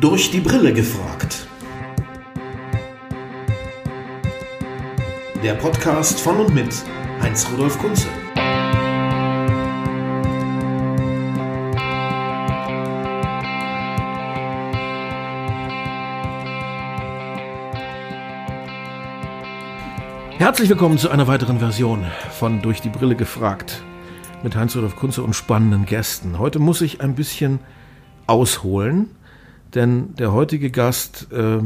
Durch die Brille gefragt. Der Podcast von und mit Heinz Rudolf Kunze. Herzlich willkommen zu einer weiteren Version von Durch die Brille gefragt mit Heinz-Rudolf Kunze und spannenden Gästen. Heute muss ich ein bisschen ausholen, denn der heutige Gast, äh,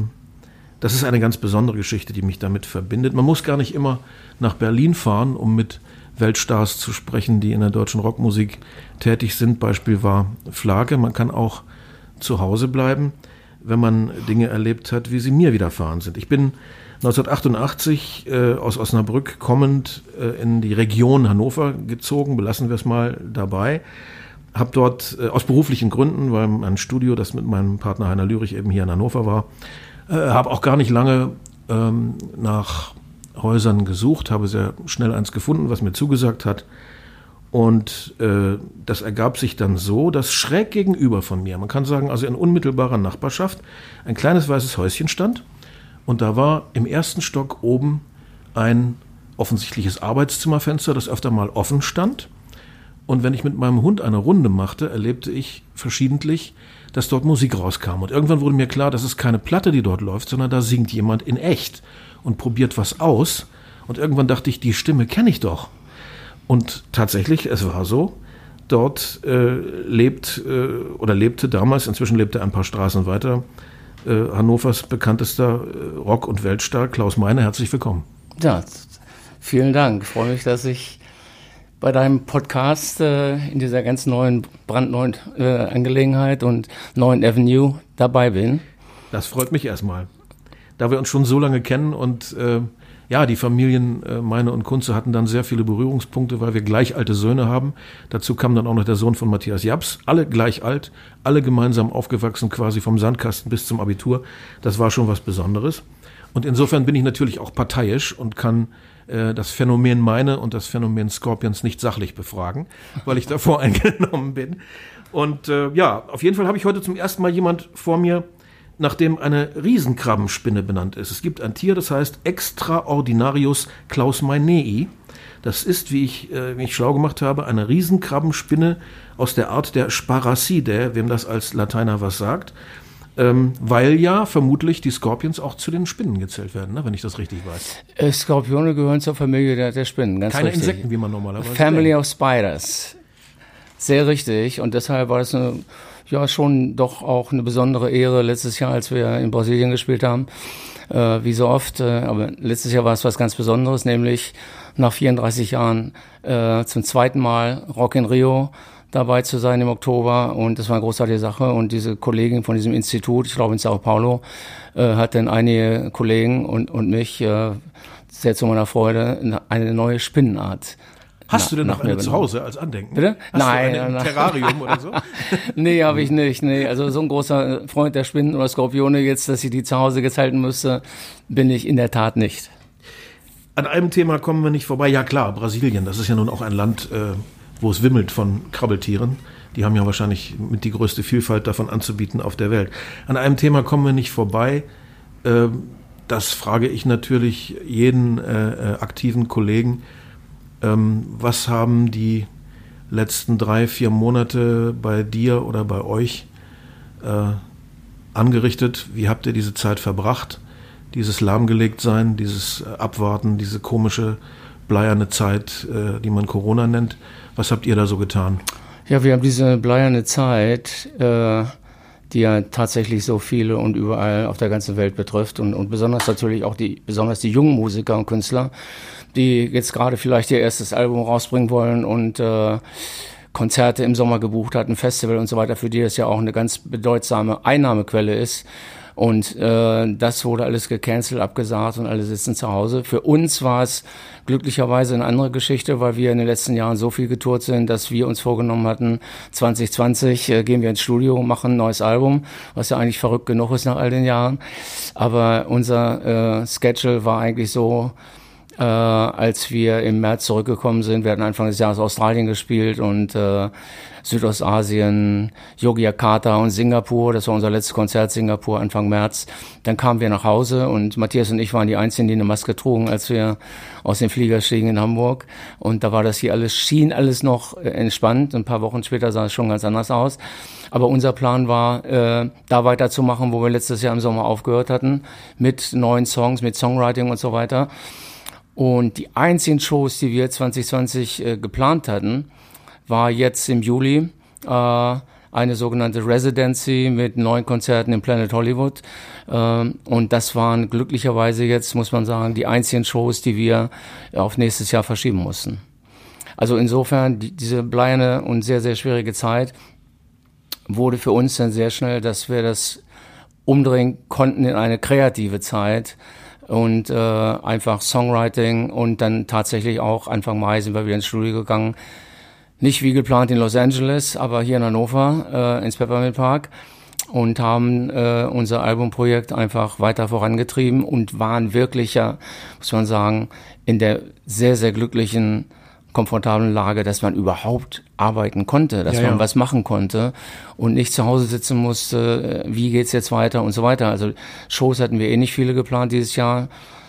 das ist eine ganz besondere Geschichte, die mich damit verbindet. Man muss gar nicht immer nach Berlin fahren, um mit Weltstars zu sprechen, die in der deutschen Rockmusik tätig sind. Beispiel war Flake. Man kann auch zu Hause bleiben, wenn man Dinge erlebt hat, wie sie mir widerfahren sind. Ich bin 1988 äh, aus Osnabrück kommend äh, in die Region Hannover gezogen, belassen wir es mal dabei. Hab dort äh, aus beruflichen Gründen, weil mein Studio, das mit meinem Partner Heiner Lürich eben hier in Hannover war, äh, habe auch gar nicht lange ähm, nach Häusern gesucht, habe sehr schnell eins gefunden, was mir zugesagt hat. Und äh, das ergab sich dann so, dass schräg gegenüber von mir, man kann sagen, also in unmittelbarer Nachbarschaft, ein kleines weißes Häuschen stand und da war im ersten Stock oben ein offensichtliches Arbeitszimmerfenster, das öfter mal offen stand. Und wenn ich mit meinem Hund eine Runde machte, erlebte ich verschiedentlich, dass dort Musik rauskam. Und irgendwann wurde mir klar, das ist keine Platte, die dort läuft, sondern da singt jemand in echt und probiert was aus. Und irgendwann dachte ich, die Stimme kenne ich doch. Und tatsächlich, es war so, dort äh, lebt äh, oder lebte damals, inzwischen lebte er ein paar Straßen weiter, äh, Hannovers bekanntester äh, Rock- und Weltstar Klaus Meine. Herzlich willkommen. Ja, vielen Dank. Ich freue mich, dass ich bei deinem Podcast äh, in dieser ganz neuen, brandneuen äh, Angelegenheit und neuen Avenue dabei bin. Das freut mich erstmal. Da wir uns schon so lange kennen und äh, ja, die Familien äh, meine und Kunze hatten dann sehr viele Berührungspunkte, weil wir gleich alte Söhne haben. Dazu kam dann auch noch der Sohn von Matthias Japs. Alle gleich alt, alle gemeinsam aufgewachsen, quasi vom Sandkasten bis zum Abitur. Das war schon was Besonderes. Und insofern bin ich natürlich auch parteiisch und kann äh, das Phänomen meine und das Phänomen Scorpions nicht sachlich befragen, weil ich davor eingenommen bin. Und äh, ja, auf jeden Fall habe ich heute zum ersten Mal jemand vor mir, nach dem eine Riesenkrabbenspinne benannt ist. Es gibt ein Tier, das heißt Extraordinarius clausmeinei. Das ist, wie ich äh, mich schlau gemacht habe, eine Riesenkrabbenspinne aus der Art der Sparacidae, wem das als Lateiner was sagt. Ähm, weil ja vermutlich die Scorpions auch zu den Spinnen gezählt werden, ne, wenn ich das richtig weiß. Äh, Skorpione gehören zur Familie der, der Spinnen, ganz Keine richtig. Insekten, wie man normalerweise Family denkt. of Spiders. Sehr richtig. Und deshalb war das eine ja schon doch auch eine besondere Ehre letztes Jahr, als wir in Brasilien gespielt haben, äh, wie so oft. Äh, aber letztes Jahr war es was ganz Besonderes, nämlich nach 34 Jahren äh, zum zweiten Mal Rock in Rio dabei zu sein im Oktober und das war eine großartige Sache und diese Kollegin von diesem Institut, ich glaube in Sao Paulo, äh, hat dann einige Kollegen und, und mich äh, sehr zu meiner Freude eine neue Spinnenart Hast du denn noch eine zu. Hause als Andenken? Bitte? Hast Nein, du nein. Terrarium oder so? nee, habe ich nicht. Nee, also so ein großer Freund der Spinnen oder Skorpione jetzt, dass ich die zu Hause jetzt halten müsste, bin ich in der Tat nicht. An einem Thema kommen wir nicht vorbei. Ja klar, Brasilien, das ist ja nun auch ein Land, äh, wo es wimmelt von Krabbeltieren. Die haben ja wahrscheinlich mit die größte Vielfalt davon anzubieten auf der Welt. An einem Thema kommen wir nicht vorbei. Äh, das frage ich natürlich jeden äh, äh, aktiven Kollegen. Ähm, was haben die letzten drei, vier Monate bei dir oder bei euch äh, angerichtet? Wie habt ihr diese Zeit verbracht? Dieses lahmgelegtsein, dieses äh, Abwarten, diese komische bleierne Zeit, äh, die man Corona nennt. Was habt ihr da so getan? Ja, wir haben diese bleierne Zeit, äh, die ja tatsächlich so viele und überall auf der ganzen Welt betrifft und, und besonders natürlich auch die, besonders die jungen Musiker und Künstler, die jetzt gerade vielleicht ihr erstes Album rausbringen wollen und äh, Konzerte im Sommer gebucht hatten, Festival und so weiter, für die das ja auch eine ganz bedeutsame Einnahmequelle ist. Und äh, das wurde alles gecancelt, abgesagt und alle sitzen zu Hause. Für uns war es glücklicherweise eine andere Geschichte, weil wir in den letzten Jahren so viel getourt sind, dass wir uns vorgenommen hatten, 2020 äh, gehen wir ins Studio, machen ein neues Album, was ja eigentlich verrückt genug ist nach all den Jahren. Aber unser äh, Schedule war eigentlich so, äh, als wir im März zurückgekommen sind. Wir hatten Anfang des Jahres Australien gespielt und äh, Südostasien, Yogyakarta und Singapur. Das war unser letztes Konzert Singapur Anfang März. Dann kamen wir nach Hause und Matthias und ich waren die Einzigen, die eine Maske trugen, als wir aus dem Flieger stiegen in Hamburg. Und da war das hier alles, schien alles noch äh, entspannt. Ein paar Wochen später sah es schon ganz anders aus. Aber unser Plan war, äh, da weiterzumachen, wo wir letztes Jahr im Sommer aufgehört hatten, mit neuen Songs, mit Songwriting und so weiter. Und die einzigen Shows, die wir 2020 äh, geplant hatten, war jetzt im Juli äh, eine sogenannte Residency mit neun Konzerten im Planet Hollywood. Ähm, und das waren glücklicherweise jetzt, muss man sagen, die einzigen Shows, die wir auf nächstes Jahr verschieben mussten. Also insofern, die, diese bleierne und sehr, sehr schwierige Zeit wurde für uns dann sehr schnell, dass wir das umdrehen konnten in eine kreative Zeit und äh, einfach Songwriting und dann tatsächlich auch Anfang Mai sind wir wieder ins Studio gegangen. Nicht wie geplant in Los Angeles, aber hier in Hannover äh, ins Peppermill Park und haben äh, unser Albumprojekt einfach weiter vorangetrieben und waren wirklich ja, muss man sagen, in der sehr, sehr glücklichen komfortablen Lage, dass man überhaupt arbeiten konnte, dass ja, man ja. was machen konnte und nicht zu Hause sitzen musste, wie geht's jetzt weiter und so weiter. Also Shows hatten wir eh nicht viele geplant dieses Jahr,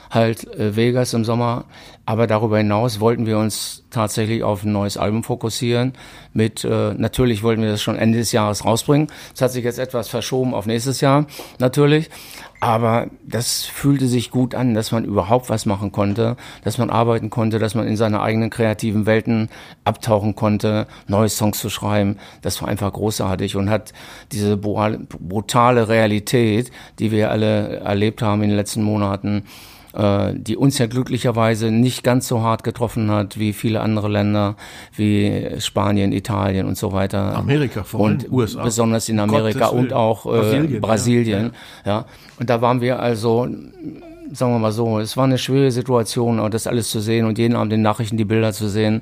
halt äh, Vegas im Sommer, aber darüber hinaus wollten wir uns tatsächlich auf ein neues Album fokussieren. Mit äh, natürlich wollten wir das schon Ende des Jahres rausbringen. Es hat sich jetzt etwas verschoben auf nächstes Jahr, natürlich. Aber das fühlte sich gut an, dass man überhaupt was machen konnte, dass man arbeiten konnte, dass man in seine eigenen kreativen Welten abtauchen konnte, neue Songs zu schreiben. Das war einfach großartig und hat diese brutale Realität, die wir alle erlebt haben in den letzten Monaten, äh, die uns ja glücklicherweise nicht ganz so hart getroffen hat wie viele andere Länder, wie Spanien, Italien und so weiter. Amerika vor allem, und USA. Besonders in Amerika und auch äh, Brasilien. Brasilien ja. ja. Und da waren wir also sagen wir mal so, es war eine schwere Situation, das alles zu sehen und jeden Abend in den Nachrichten die Bilder zu sehen,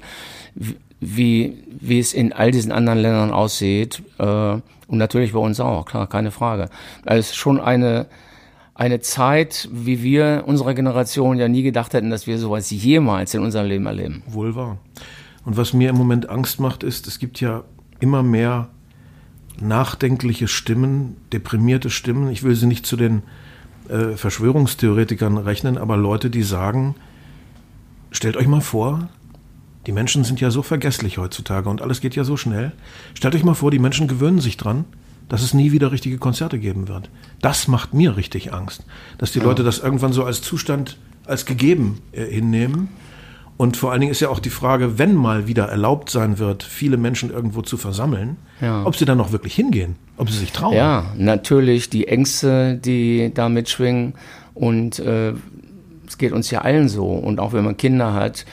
wie, wie es in all diesen anderen Ländern aussieht. Äh, und natürlich bei uns auch, klar, keine Frage. Also es ist schon eine, eine Zeit, wie wir unserer Generation ja nie gedacht hätten, dass wir sowas jemals in unserem Leben erleben. Wohl wahr. Und was mir im Moment Angst macht, ist, es gibt ja immer mehr nachdenkliche Stimmen, deprimierte Stimmen. Ich will sie nicht zu den äh, Verschwörungstheoretikern rechnen, aber Leute, die sagen, stellt euch mal vor, die Menschen sind ja so vergesslich heutzutage und alles geht ja so schnell. Stellt euch mal vor, die Menschen gewöhnen sich dran dass es nie wieder richtige Konzerte geben wird. Das macht mir richtig Angst, dass die. Leute das irgendwann so als Zustand, als gegeben äh, hinnehmen. Und vor allen Dingen ist ja auch die Frage, wenn mal wieder erlaubt sein wird, viele Menschen irgendwo zu versammeln, ja. ob sie dann noch wirklich hingehen, ob sie sich trauen. Ja, natürlich die Ängste, die da mitschwingen. Und äh, es geht uns ja allen so. Und auch wenn man Kinder hat,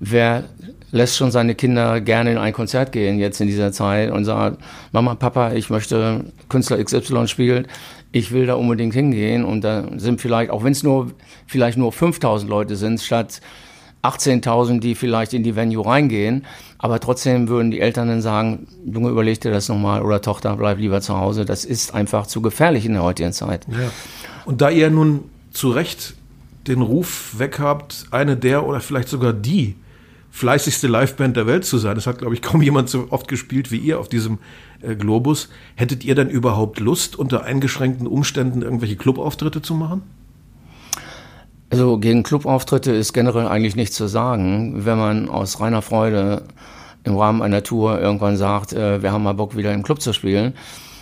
wer lässt schon seine Kinder gerne in ein Konzert gehen jetzt in dieser Zeit und sagt, Mama, Papa, ich möchte Künstler XY spielen, ich will da unbedingt hingehen und da sind vielleicht, auch wenn es nur vielleicht nur 5000 Leute sind, statt 18.000, die vielleicht in die Venue reingehen, aber trotzdem würden die Eltern dann sagen, Junge, überleg dir das nochmal oder Tochter, bleib lieber zu Hause. Das ist einfach zu gefährlich in der heutigen Zeit. Ja. Und da ihr nun zu Recht den Ruf weg habt, eine der oder vielleicht sogar die fleißigste Liveband der Welt zu sein. Das hat, glaube ich, kaum jemand so oft gespielt wie ihr auf diesem äh, Globus. Hättet ihr denn überhaupt Lust, unter eingeschränkten Umständen irgendwelche Clubauftritte zu machen? Also gegen Clubauftritte ist generell eigentlich nichts zu sagen. Wenn man aus reiner Freude im Rahmen einer Tour irgendwann sagt, äh, wir haben mal Bock, wieder im Club zu spielen,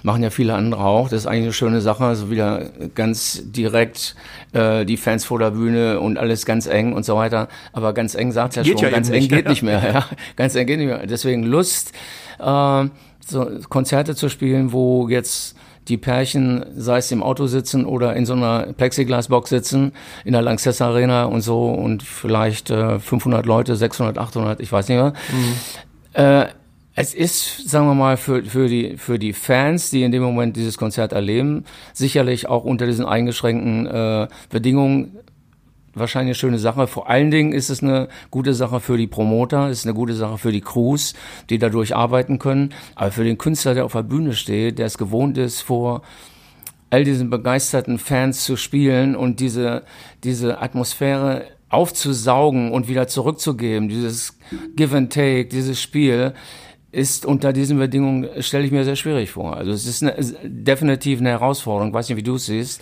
machen ja viele andere auch. Das ist eigentlich eine schöne Sache, also wieder ganz direkt äh, die Fans vor der Bühne und alles ganz eng und so weiter. Aber ganz eng sagt ja geht schon, ja ganz eng nicht, geht ja. nicht mehr. Ja. Ganz eng geht nicht mehr. Deswegen Lust, äh, so Konzerte zu spielen, wo jetzt die Pärchen, sei es im Auto sitzen oder in so einer Plexiglasbox sitzen, in der Lanxess Arena und so und vielleicht äh, 500 Leute, 600, 800, ich weiß nicht mehr. Mhm. Äh, es ist, sagen wir mal, für, für, die, für die Fans, die in dem Moment dieses Konzert erleben, sicherlich auch unter diesen eingeschränkten äh, Bedingungen wahrscheinlich eine schöne Sache. Vor allen Dingen ist es eine gute Sache für die Promoter, ist eine gute Sache für die Crews, die dadurch arbeiten können. Aber für den Künstler, der auf der Bühne steht, der es gewohnt ist, vor all diesen begeisterten Fans zu spielen und diese, diese Atmosphäre aufzusaugen und wieder zurückzugeben, dieses Give and Take, dieses Spiel, ist unter diesen Bedingungen, stelle ich mir sehr schwierig vor. Also es ist, eine, ist definitiv eine Herausforderung. Ich weiß nicht, wie du es siehst.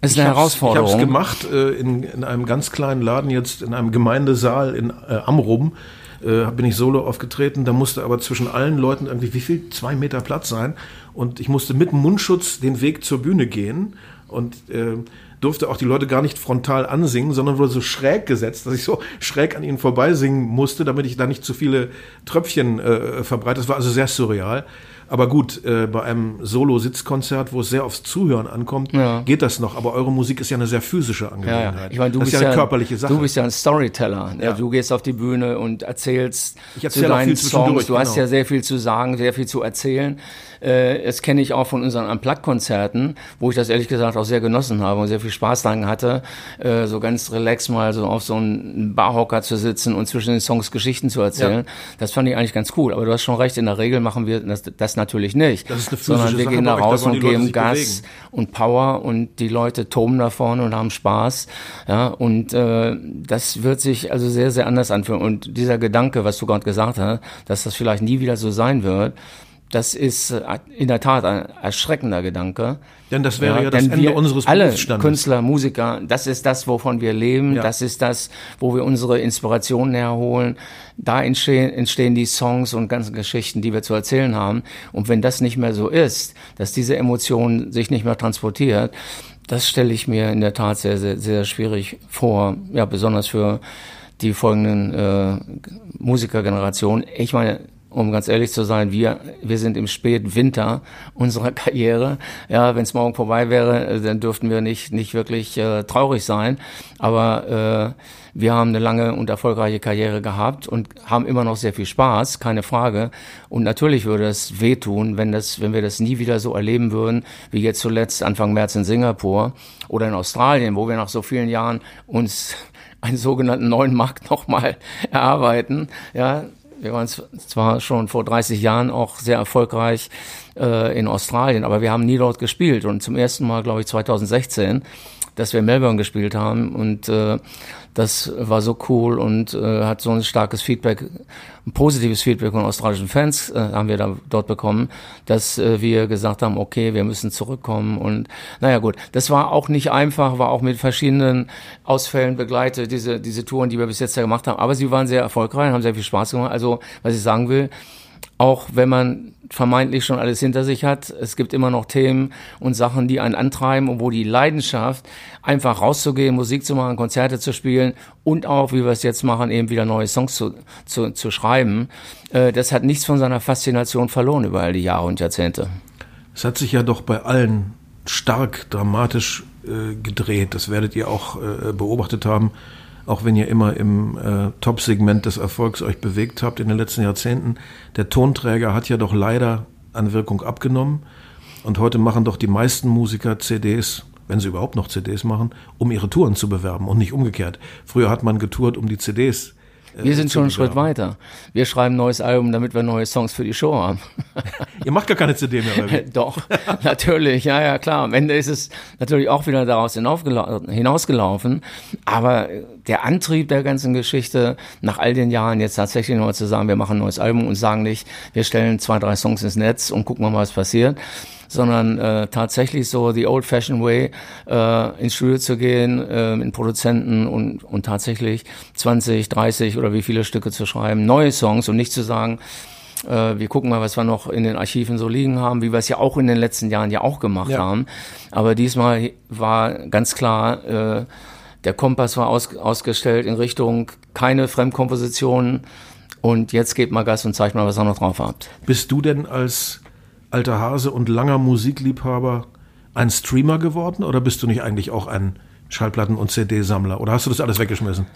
Es ist eine Herausforderung. Ich habe es gemacht äh, in, in einem ganz kleinen Laden jetzt, in einem Gemeindesaal in äh, Amrum. Äh, bin ich solo aufgetreten. Da musste aber zwischen allen Leuten irgendwie, wie viel? Zwei Meter Platz sein. Und ich musste mit Mundschutz den Weg zur Bühne gehen. Und äh, durfte auch die Leute gar nicht frontal ansingen, sondern wurde so schräg gesetzt, dass ich so schräg an ihnen vorbeisingen musste, damit ich da nicht zu viele Tröpfchen äh, verbreite. Das war also sehr surreal. Aber gut, äh, bei einem Solo-Sitzkonzert, wo es sehr aufs Zuhören ankommt, ja. geht das noch. Aber eure Musik ist ja eine sehr physische Angelegenheit. Ja, ja. Ich meine, du das bist ist ja eine körperliche Sache. Du bist ja ein Storyteller. Ja. Du gehst auf die Bühne und erzählst ich erzähl zu deinen Songs. Du genau. hast ja sehr viel zu sagen, sehr viel zu erzählen. Äh, das kenne ich auch von unseren Unplugged-Konzerten, wo ich das ehrlich gesagt auch sehr genossen habe und sehr viel Spaß daran hatte, äh, so ganz relax mal so auf so einen Barhocker zu sitzen und zwischen den Songs Geschichten zu erzählen. Das fand ich eigentlich ganz cool. Aber du hast schon recht, in der Regel machen wir das, das natürlich nicht. Das ist eine sondern wir Sache gehen da raus und geben Gas bewegen. und Power und die Leute toben da vorne und haben Spaß. Ja, und äh, das wird sich also sehr, sehr anders anfühlen. Und dieser Gedanke, was du gerade gesagt hast, dass das vielleicht nie wieder so sein wird, das ist äh, in der Tat ein erschreckender Gedanke. Denn das wäre ja, ja das Ende wir unseres alle. Künstler, Musiker, das ist das, wovon wir leben, Ja. das ist das, wo wir unsere Inspirationen herholen. Da entstehen, entstehen die Songs und ganzen Geschichten, die wir zu erzählen haben. Und wenn das nicht mehr so ist, dass diese Emotion sich nicht mehr transportiert, das stelle ich mir in der Tat sehr, sehr, sehr schwierig vor. Ja, besonders für die folgenden äh, Musikergenerationen. Ich meine, um ganz ehrlich zu sein, wir, wir sind im Spätwinter unserer Karriere. Ja, wenn es morgen vorbei wäre, äh, dann dürften wir nicht, nicht wirklich äh, traurig sein. Aber äh, wir haben eine lange und erfolgreiche Karriere gehabt und haben immer noch sehr viel Spaß, keine Frage. Und natürlich würde es wehtun, wenn das, wenn wir das nie wieder so erleben würden, wie jetzt zuletzt Anfang März in Singapur oder in Australien, wo wir nach so vielen Jahren uns einen sogenannten neuen Markt nochmal erarbeiten. Ja, wir waren zwar schon vor 30 Jahren auch sehr erfolgreich äh, in Australien, aber wir haben nie dort gespielt. Und zum ersten Mal, glaube ich, 2016, dass wir Melbourne gespielt haben. Und äh, das war so cool und äh, hat so ein starkes Feedback, ein positives Feedback von australischen Fans äh, haben wir da dort bekommen, dass äh, wir gesagt haben, okay, wir müssen zurückkommen. Und naja gut, das war auch nicht einfach, war auch mit verschiedenen Ausfällen begleitet, diese, diese Touren, die wir bis jetzt ja gemacht haben. Aber sie waren sehr erfolgreich, haben sehr viel Spaß gemacht. Also, was ich sagen will, auch wenn man vermeintlich schon alles hinter sich hat, es gibt immer noch Themen und Sachen, die einen antreiben und wo die Leidenschaft, einfach rauszugehen, Musik zu machen, Konzerte zu spielen und auch, wie wir es jetzt machen, eben wieder neue Songs zu, zu, zu schreiben, äh, das hat nichts von seiner Faszination verloren über all die Jahre und Jahrzehnte. Es hat sich ja doch bei allen stark dramatisch äh, gedreht. Das werdet ihr auch äh, beobachtet haben, auch wenn ihr immer im äh, Top-Segment des Erfolgs euch bewegt habt in den letzten Jahrzehnten. Der Tonträger hat ja doch leider an Wirkung abgenommen. Und heute machen doch die meisten Musiker CDs, wenn sie überhaupt noch CDs machen, um ihre Touren zu bewerben und nicht umgekehrt. Früher hat man getourt, um die CDs Wir sind schon einen Schritt weiter. Wir schreiben ein neues Album, damit wir neue Songs für die Show haben. Ihr macht gar keine CD mehr, oder wie? Doch, natürlich, ja, ja, klar. Am Ende ist es natürlich auch wieder daraus hinausgelaufen. Aber der Antrieb der ganzen Geschichte, nach all den Jahren jetzt tatsächlich nochmal zu sagen, wir machen ein neues Album und sagen nicht, wir stellen zwei, drei Songs ins Netz und gucken mal, was passiert, sondern äh, tatsächlich so the old-fashioned way, äh, ins Studio zu gehen, äh, mit Produzenten und, und tatsächlich 20, 30 oder wie viele Stücke zu schreiben, neue Songs und nicht zu sagen, äh, wir gucken mal, was wir noch in den Archiven so liegen haben, wie wir es ja auch in den letzten Jahren ja auch gemacht Ja. haben. Aber diesmal war ganz klar, äh, der Kompass war aus, ausgestellt in Richtung keine Fremdkompositionen und jetzt gebt mal Gas und zeigt mal, was ihr noch drauf habt. Bist du denn als alter Hase und langer Musikliebhaber ein Streamer geworden oder bist du nicht eigentlich auch ein Schallplatten- und CD-Sammler? Oder hast du das alles weggeschmissen?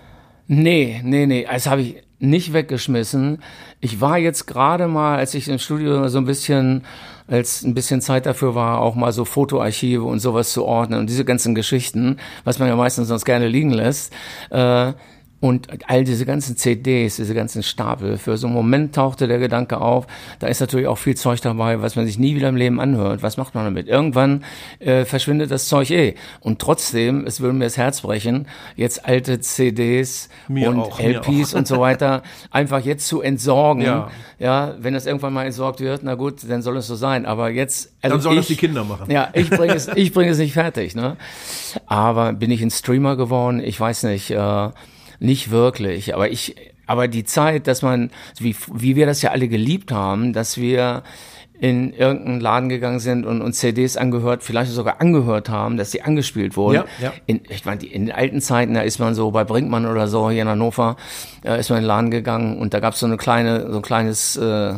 Nee, nee, nee, das habe ich nicht weggeschmissen. Ich war jetzt gerade mal, als ich im Studio so ein bisschen, als ein bisschen Zeit dafür war, auch mal so Fotoarchive und sowas zu ordnen und diese ganzen Geschichten, was man ja meistens sonst gerne liegen lässt. Äh, Und all diese ganzen CDs, diese ganzen Stapel, für so einen Moment tauchte der Gedanke auf, da ist natürlich auch viel Zeug dabei, was man sich nie wieder im Leben anhört. Was macht man damit? Irgendwann äh, verschwindet das Zeug eh. Und trotzdem, es würde mir das Herz brechen, jetzt alte CDs Mir und auch, LPs und so weiter einfach jetzt zu entsorgen. Ja. ja, wenn das irgendwann mal entsorgt wird, na gut, dann soll es so sein. Aber jetzt, also Dann sollen das ich- die Kinder machen. ja, ich bringe es, ich bringe es nicht fertig, ne? Aber bin ich ein Streamer geworden? Ich weiß nicht, äh, nicht wirklich. Aber ich, aber die Zeit, dass man, wie, wie wir das ja alle geliebt haben, dass wir in irgendeinen Laden gegangen sind und uns CDs angehört, vielleicht sogar angehört haben, dass sie angespielt wurden. Ja, ja. In, ich meine, die- in den alten Zeiten, da ist man so bei Brinkmann oder so hier in Hannover, äh, ist man in den Laden gegangen und da gab es so eine kleine, so ein kleines äh,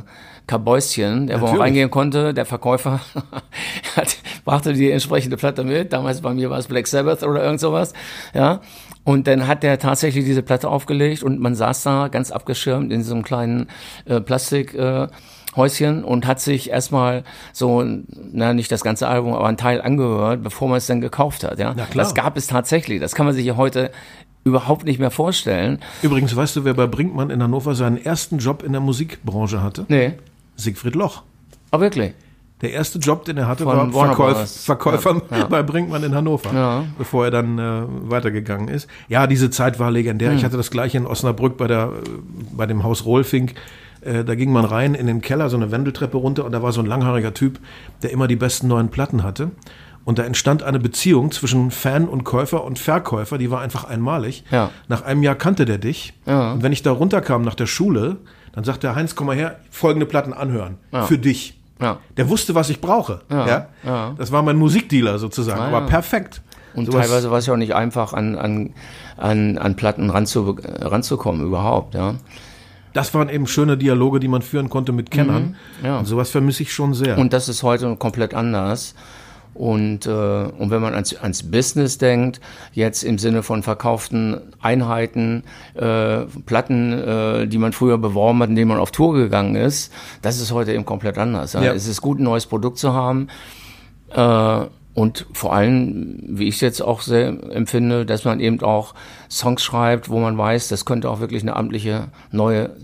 Kabäuschen, der wo man reingehen konnte. Der Verkäufer hat, brachte die entsprechende Platte mit. Damals bei mir war es Black Sabbath oder irgend sowas. Ja. Und dann hat der tatsächlich diese Platte aufgelegt und man saß da ganz abgeschirmt in so einem kleinen äh, Plastik. Äh, Häuschen und hat sich erstmal so, na nicht das ganze Album, aber ein Teil angehört, bevor man es dann gekauft hat. Ja, Na klar. das gab es tatsächlich. Das kann man sich ja heute überhaupt nicht mehr vorstellen. Übrigens, weißt du, wer bei Brinkmann in Hannover seinen ersten Job in der Musikbranche hatte? Nee, Siegfried Loch. aber wirklich. Der erste Job, den er hatte, Von war Verkäuf. Verkäufer Ja, ja. bei Brinkmann in Hannover, Ja. bevor er dann äh, weitergegangen ist. Ja, diese Zeit war legendär. Hm. Ich hatte das gleiche in Osnabrück bei, der, bei dem Haus Rohlfink. Äh, da ging man rein in den Keller, so eine Wendeltreppe runter und da war so ein langhaariger Typ, der immer die besten neuen Platten hatte. Und da entstand eine Beziehung zwischen Fan und Käufer und Verkäufer, die war einfach einmalig. Ja. Nach einem Jahr kannte der dich. Ja. Und wenn ich da runterkam nach der Schule, dann sagte er, Heinz, komm mal her, folgende Platten anhören. Für dich. Ja. Der wusste, was ich brauche. Ja, ja. Das war mein Musikdealer sozusagen, Ah, aber perfekt. Und Sowas- teilweise war es ja auch nicht einfach, an, an, an, an Platten ranzu, ranzukommen überhaupt, ja. Das waren eben schöne Dialoge, die man führen konnte mit Kennern. Mhm. ja. Und sowas vermisse ich schon sehr. Und das ist heute komplett anders. Und, äh, und wenn man ans, ans Business denkt, jetzt im Sinne von verkauften Einheiten, äh, Platten, äh, die man früher beworben hat, indem man auf Tour gegangen ist, das ist heute eben komplett anders. Ja. Ja. Es ist gut, ein neues Produkt zu haben. Äh, und vor allem, wie ich es jetzt auch sehr empfinde, dass man eben auch Songs schreibt, wo man weiß, das könnte auch wirklich eine amtliche neue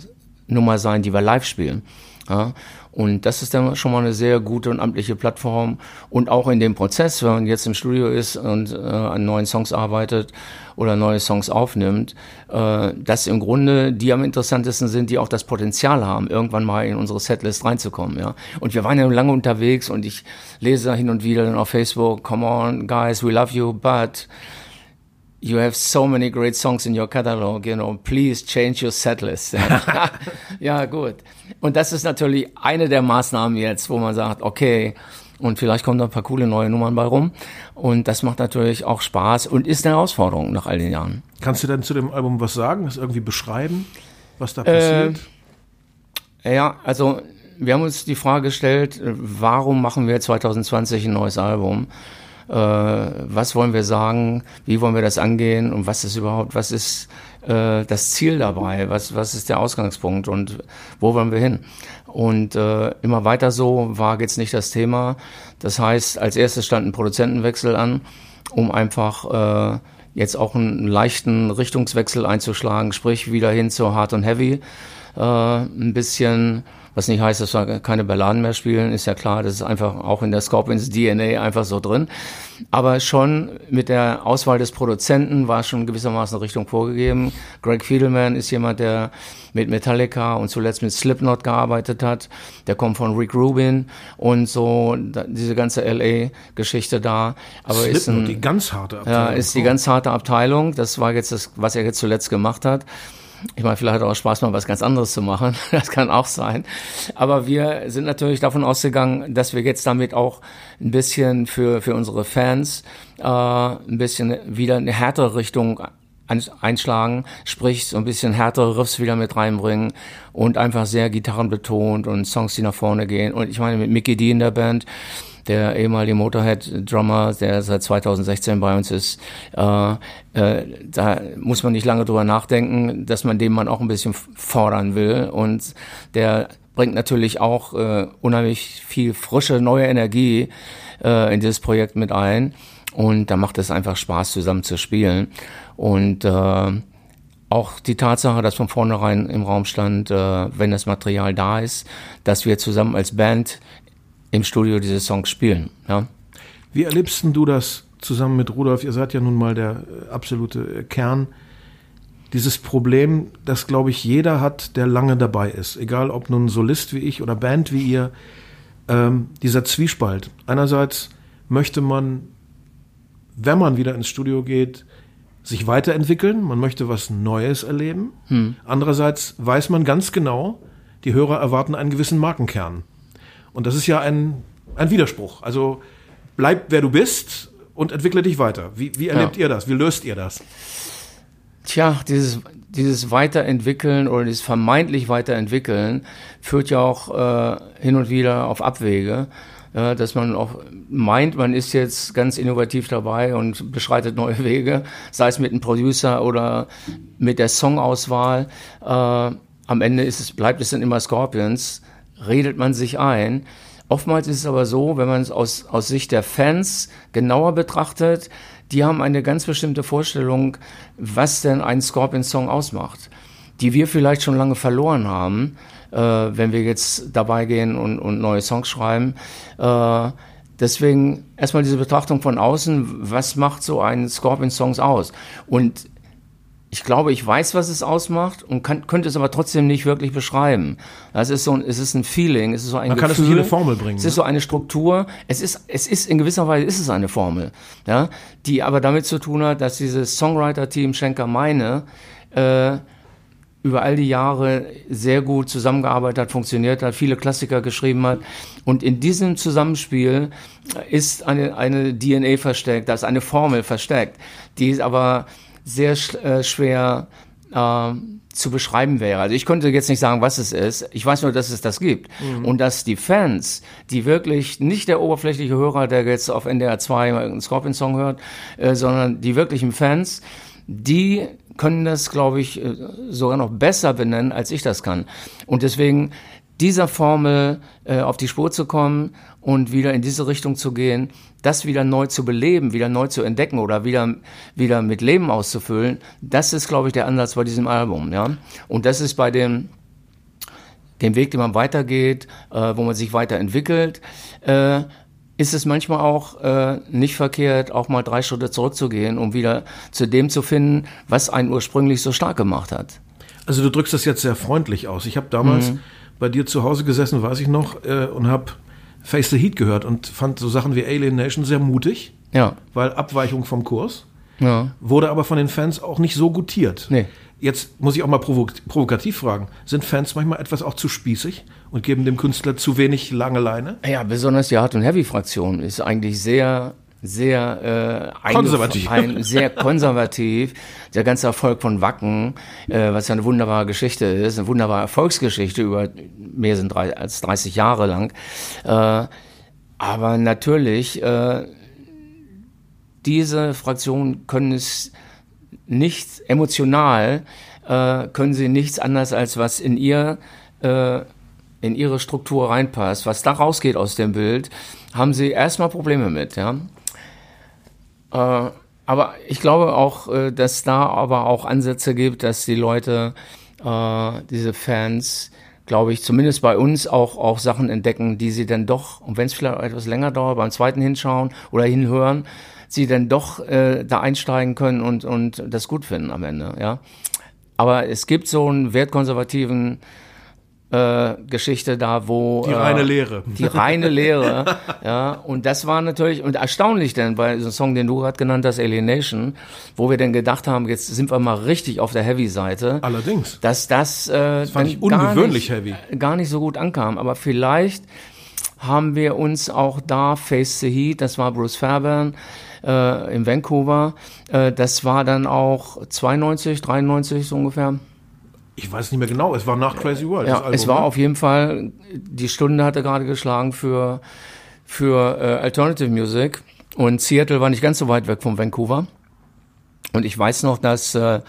Nummer sein, die wir live spielen. Ja, und das ist dann schon mal eine sehr gute und amtliche Plattform. Und auch in dem Prozess, wenn man jetzt im Studio ist und äh, an neuen Songs arbeitet oder neue Songs aufnimmt, äh, dass im Grunde die am interessantesten sind, die auch das Potenzial haben, irgendwann mal in unsere Setlist reinzukommen. Ja. Und wir waren ja lange unterwegs und ich lese hin und wieder dann auf Facebook, come on, guys, we love you, but You have so many great songs in your catalog, you know, please change your setlist. Ja. ja, gut. Und das ist natürlich eine der Maßnahmen jetzt, wo man sagt, okay, und vielleicht kommen da ein paar coole neue Nummern bei rum. Und das macht natürlich auch Spaß und ist eine Herausforderung nach all den Jahren. Kannst du denn zu dem Album was sagen? Das irgendwie beschreiben, was Äh, da passiert? Ja, also wir haben uns die Frage gestellt, äh, warum machen wir 2020 ein neues Album? Äh, was wollen wir sagen? Wie wollen wir das angehen? Und was ist überhaupt, was ist äh, das Ziel dabei? Was, was ist der Ausgangspunkt? Und wo wollen wir hin? Und äh, immer weiter so war jetzt nicht das Thema. Das heißt, als erstes stand ein Produzentenwechsel an, um einfach äh, jetzt auch einen leichten Richtungswechsel einzuschlagen, sprich wieder hin zu Hard und Heavy. Äh, ein bisschen, was nicht heißt, dass wir keine Balladen mehr spielen, ist ja klar, das ist einfach auch in der Scorpions DNA einfach so drin. Aber schon mit der Auswahl des Produzenten war schon gewissermaßen eine Richtung vorgegeben. Greg Fiedelman ist jemand, der mit Metallica und zuletzt mit Slipknot gearbeitet hat. Der kommt von Rick Rubin und so diese ganze LA-Geschichte da. Aber ist Slipknot, ein, die ganz harte Abteilung. ja, ist die ganz harte Abteilung. Das war jetzt das, was er jetzt zuletzt gemacht hat. Ich meine, vielleicht hat auch Spaß, mal was ganz anderes zu machen. Das kann auch sein. Aber wir sind natürlich davon ausgegangen, dass wir jetzt damit auch ein bisschen für, für unsere Fans äh, ein bisschen wieder eine härtere Richtung ein- einschlagen, sprich so ein bisschen härtere Riffs wieder mit reinbringen und einfach sehr gitarrenbetont und Songs, die nach vorne gehen. Und ich meine, mit Mickey D in der Band, der ehemalige Motorhead-Drummer, der seit 2016 bei uns ist, äh, äh, da muss man nicht lange drüber nachdenken, dass man den Mann auch ein bisschen fordern will. Und der bringt natürlich auch äh, unheimlich viel frische, neue Energie äh, in dieses Projekt mit ein. Und da macht es einfach Spaß, zusammen zu spielen. Und äh, auch die Tatsache, dass von vornherein im Raum stand, äh, wenn das Material da ist, dass wir zusammen als Band im Studio diese Songs spielen. Ja? Wie erlebst du das zusammen mit Rudolf? Ihr seid ja nun mal der äh, absolute äh, Kern. Dieses Problem, das glaube ich jeder hat, der lange dabei ist, egal ob nun Solist wie ich oder Band wie ihr, ähm, dieser Zwiespalt. Einerseits möchte man, wenn man wieder ins Studio geht, sich weiterentwickeln, man möchte was Neues erleben. Hm. Andererseits weiß man ganz genau, die Hörer erwarten einen gewissen Markenkern. Und das ist ja ein, ein Widerspruch. Also bleib wer du bist und entwickle dich weiter. Wie, wie erlebt ja. ihr das? Wie löst ihr das? Tja, dieses, dieses Weiterentwickeln oder dieses vermeintlich Weiterentwickeln führt ja auch äh, hin und wieder auf Abwege ja, dass man auch meint, man ist jetzt ganz innovativ dabei und beschreitet neue Wege, sei es mit einem Producer oder mit der Songauswahl. Äh, am Ende ist es, bleibt es dann immer Scorpions, redet man sich ein. Oftmals ist es aber so, wenn man es aus, aus Sicht der Fans genauer betrachtet, die haben eine ganz bestimmte Vorstellung, was denn ein Scorpion-Song ausmacht, die wir vielleicht schon lange verloren haben äh, wenn wir jetzt dabei gehen und, und neue Songs schreiben. Äh, deswegen erstmal diese Betrachtung von außen, was macht so ein Scorpion-Songs aus? Und ich glaube, ich weiß, was es ausmacht und kann, könnte es aber trotzdem nicht wirklich beschreiben. Das ist so ein, es ist ein Feeling, es ist so ein Man Gefühl, kann es nicht eine Formel bringen. Es ist ne? so eine Struktur. Es ist, es ist in gewisser Weise ist es eine Formel, ja, die aber damit zu tun hat, dass dieses Songwriter-Team Schenker Meine äh, über all die Jahre sehr gut zusammengearbeitet hat, funktioniert hat, viele Klassiker geschrieben hat. Und in diesem Zusammenspiel ist eine, eine DNA versteckt, da ist eine Formel versteckt, die ist aber sehr äh, schwer äh, zu beschreiben wäre. Also ich könnte jetzt nicht sagen, was es ist. Ich weiß nur, dass es das gibt. Mhm. Und dass die Fans, die wirklich nicht der oberflächliche Hörer, der jetzt auf NDR 2 einen Scorpion-Song hört, äh, sondern die wirklichen Fans, die können das, glaube ich, äh, sogar noch besser benennen, als ich das kann. Und deswegen dieser Formel äh, auf die Spur zu kommen und wieder in diese Richtung zu gehen, das wieder neu zu beleben, wieder neu zu entdecken oder wieder, wieder mit Leben auszufüllen, das ist, glaube ich, der Ansatz bei diesem Album. Ja? Und das ist bei dem, dem Weg, den man weitergeht, äh, wo man sich weiterentwickelt, äh, ist es manchmal auch äh, nicht verkehrt, auch mal drei Schritte zurückzugehen, um wieder zu dem zu finden, was einen ursprünglich so stark gemacht hat. Also du drückst das jetzt sehr freundlich aus. Ich habe damals mhm. Bei dir zu Hause gesessen, weiß ich noch, äh, und habe Face the Heat gehört und fand so Sachen wie Alien Nation sehr mutig. Ja. Weil Abweichung vom Kurs. Ja. Wurde aber von den Fans auch nicht so gutiert. Nee. Jetzt muss ich auch mal provok provokativ fragen, sind Fans manchmal etwas auch zu spießig und geben dem Künstler zu wenig lange Leine? Ja, besonders die Hard- und Heavy-Fraktion ist eigentlich sehr sehr äh, konservativ. Ein, sehr konservativ. Der ganze Erfolg von Wacken, äh, was ja eine wunderbare Geschichte ist, eine wunderbare Erfolgsgeschichte über mehr als 30 Jahre lang. Äh, aber natürlich, äh, diese Fraktionen können es nicht emotional äh, können sie nichts anderes als was in ihr äh, in ihre Struktur reinpasst, was da rausgeht aus dem Bild, haben sie erstmal Probleme mit, ja. Äh, aber ich glaube auch, äh, dass da aber auch Ansätze gibt, dass die Leute, äh, diese Fans, glaube ich, zumindest bei uns auch, auch Sachen entdecken, die sie dann doch, und wenn es vielleicht etwas länger dauert, beim zweiten hinschauen oder hinhören, sie dann doch äh, da einsteigen können und, und das gut finden am Ende, ja. Aber es gibt so einen wertkonservativen äh, Geschichte da, wo die reine äh, Lehre, die reine Lehre, ja. Und das war natürlich und erstaunlich, denn bei so einem Song, den du gerade genannt hast, Alienation, wo wir dann gedacht haben, jetzt sind wir mal richtig auf der Heavy-Seite. Allerdings, dass das, äh, das fand ich ungewöhnlich gar nicht, heavy, gar nicht so gut ankam. Aber vielleicht haben wir uns auch da Face the Heat, das war Bruce Fairbairn äh, in Vancouver. Äh, das war dann auch 92, 93 so ungefähr. Ich weiß nicht mehr genau, es war nach Crazy World. Ja, Album, es war ne? auf jeden Fall, die Stunde hatte gerade geschlagen für, für äh, Alternative Music und Seattle war nicht ganz so weit weg von Vancouver. Und ich weiß noch, dass äh,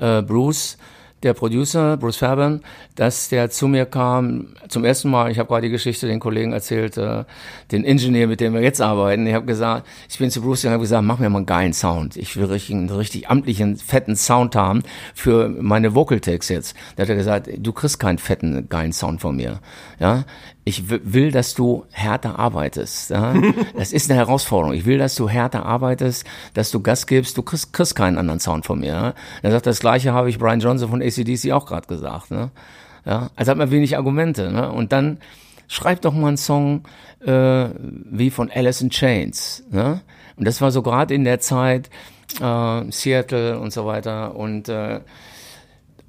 äh, Bruce der Producer, Bruce Fairbairn, dass der zu mir kam, zum ersten Mal, ich habe gerade die Geschichte den Kollegen erzählt, äh, den Ingenieur, mit dem wir jetzt arbeiten, ich habe gesagt, ich bin zu Bruce und habe gesagt, mach mir mal einen geilen Sound. Ich will richtig, einen richtig amtlichen, fetten Sound haben für meine Vocal Takes jetzt. Da hat er gesagt, du kriegst keinen fetten, geilen Sound von mir. Ja, ich will, dass du härter arbeitest. Ja? Das ist eine Herausforderung. Ich will, dass du härter arbeitest, dass du Gas gibst. Du kriegst, kriegst keinen anderen Sound von mir. Ja? Er sagt, das Gleiche habe ich Brian Johnson von ACDC auch gerade gesagt. Ne? Ja? Also hat man wenig Argumente. Ne? Und dann schreib doch mal einen Song äh, wie von Alice in Chains. Ne? Und das war so gerade in der Zeit äh, Seattle und so weiter. Und äh,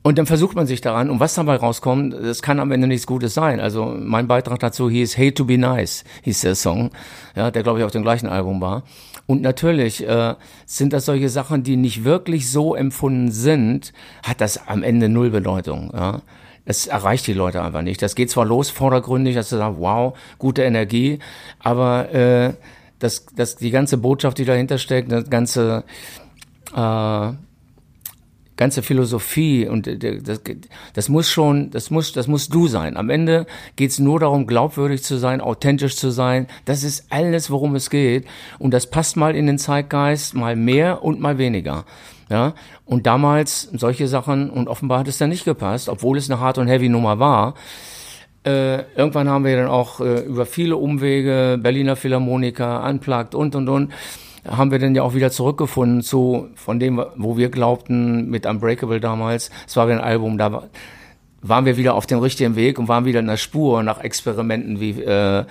und dann versucht man sich daran, und was dabei rauskommt, das kann am Ende nichts Gutes sein. Also mein Beitrag dazu hieß Hate to be Nice, hieß der Song, ja, der glaube ich auf dem gleichen Album war. Und natürlich äh, sind das solche Sachen, die nicht wirklich so empfunden sind, hat das am Ende null Bedeutung. Ja. Es erreicht die Leute einfach nicht. Das geht zwar los vordergründig, dass du sagst, wow, gute Energie, aber äh, das, das, die ganze Botschaft, die dahinter steckt, das ganze äh, ganze Philosophie und das, das muss schon, das muss, das muss du sein. Am Ende geht's nur darum, glaubwürdig zu sein, authentisch zu sein. Das ist alles, worum es geht. Und das passt mal in den Zeitgeist, mal mehr und mal weniger. Ja, und damals solche Sachen, und offenbar hat es dann nicht gepasst, obwohl es eine Hard- und Heavy-Nummer war. Äh, irgendwann haben wir dann auch äh, über viele Umwege, Berliner Philharmoniker, Unplugged und, und, und, haben wir dann ja auch wieder zurückgefunden zu von dem, wo wir glaubten mit Unbreakable damals. Es war wieder ein Album, da waren wir wieder auf dem richtigen Weg und waren wieder in der Spur nach Experimenten wie, äh, äh,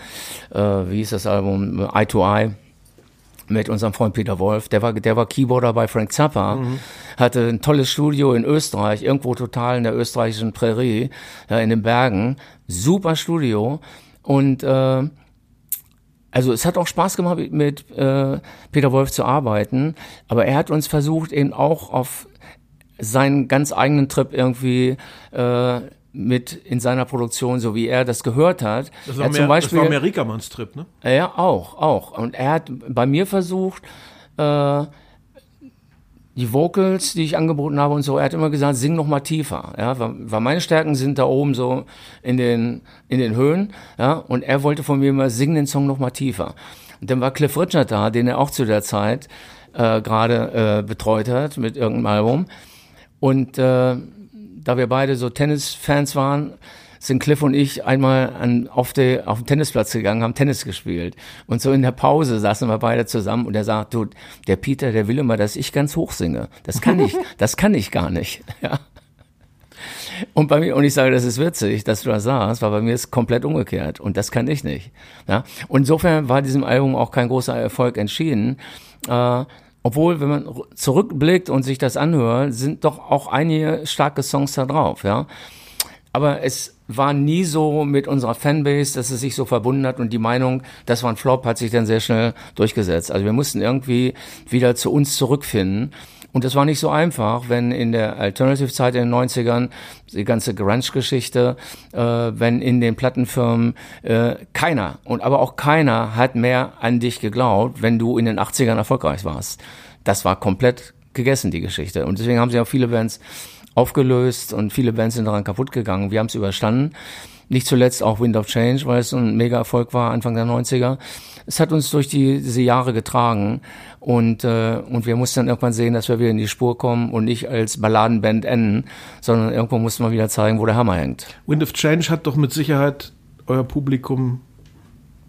wie hieß das Album, Eye to Eye mit unserem Freund Peter Wolf. Der war, der war Keyboarder bei Frank Zappa, mhm. hatte ein tolles Studio in Österreich, irgendwo total in der österreichischen Prärie, ja, in den Bergen. Super Studio. Und äh, also es hat auch Spaß gemacht, mit äh, Peter Wolf zu arbeiten, aber er hat uns versucht, eben auch auf seinen ganz eigenen Trip irgendwie äh, mit in seiner Produktion, so wie er das gehört hat. Das war, mehr, zum Beispiel, das war mehr Rickermanns Trip, ne? Ja, auch, auch. Und er hat bei mir versucht, äh, die Vocals, die ich angeboten habe und so, er hat immer gesagt, sing noch mal tiefer, ja, weil, meine Stärken sind da oben so in den, in den Höhen, ja, und er wollte von mir immer, sing den Song noch mal tiefer. Und dann war Cliff Richard da, den er auch zu der Zeit äh, gerade äh, betreut hat mit irgendeinem Album. Und äh, da wir beide so Tennisfans waren, sind Cliff und ich einmal an, auf, de, auf den Tennisplatz gegangen, haben Tennis gespielt. Und so in der Pause saßen wir beide zusammen und er sagt, du, der Peter, der will immer, dass ich ganz hoch singe. Das kann ich, das kann ich gar nicht. Ja. Und bei mir, und ich sage, das ist witzig, dass du das sagst, weil bei mir ist komplett umgekehrt. Und das kann ich nicht. Ja. Und insofern war diesem Album auch kein großer Erfolg entschieden. Äh, obwohl, wenn man zurückblickt und sich das anhört, sind doch auch einige starke Songs da drauf, ja. Aber es war nie so mit unserer Fanbase, dass es sich so verbunden hat und die Meinung, das war ein Flop, hat sich dann sehr schnell durchgesetzt. Also wir mussten irgendwie wieder zu uns zurückfinden. Und das war nicht so einfach, wenn in der Alternative-Zeit in den 90ern, die ganze Grunge-Geschichte, äh, wenn in den Plattenfirmen äh, keiner, und aber auch keiner hat mehr an dich geglaubt, wenn du in den 80ern erfolgreich warst. Das war komplett gegessen, die Geschichte. Und deswegen haben sie auch viele Bands aufgelöst und viele Bands sind daran kaputt gegangen. Wir haben es überstanden. Nicht zuletzt auch Wind of Change, weil es ein mega Erfolg war Anfang der 90er. Es hat uns durch die, diese Jahre getragen und, äh, und wir mussten dann irgendwann sehen, dass wir wieder in die Spur kommen und nicht als Balladenband enden, sondern irgendwo mussten wir wieder zeigen, wo der Hammer hängt. Wind of Change hat doch mit Sicherheit euer Publikum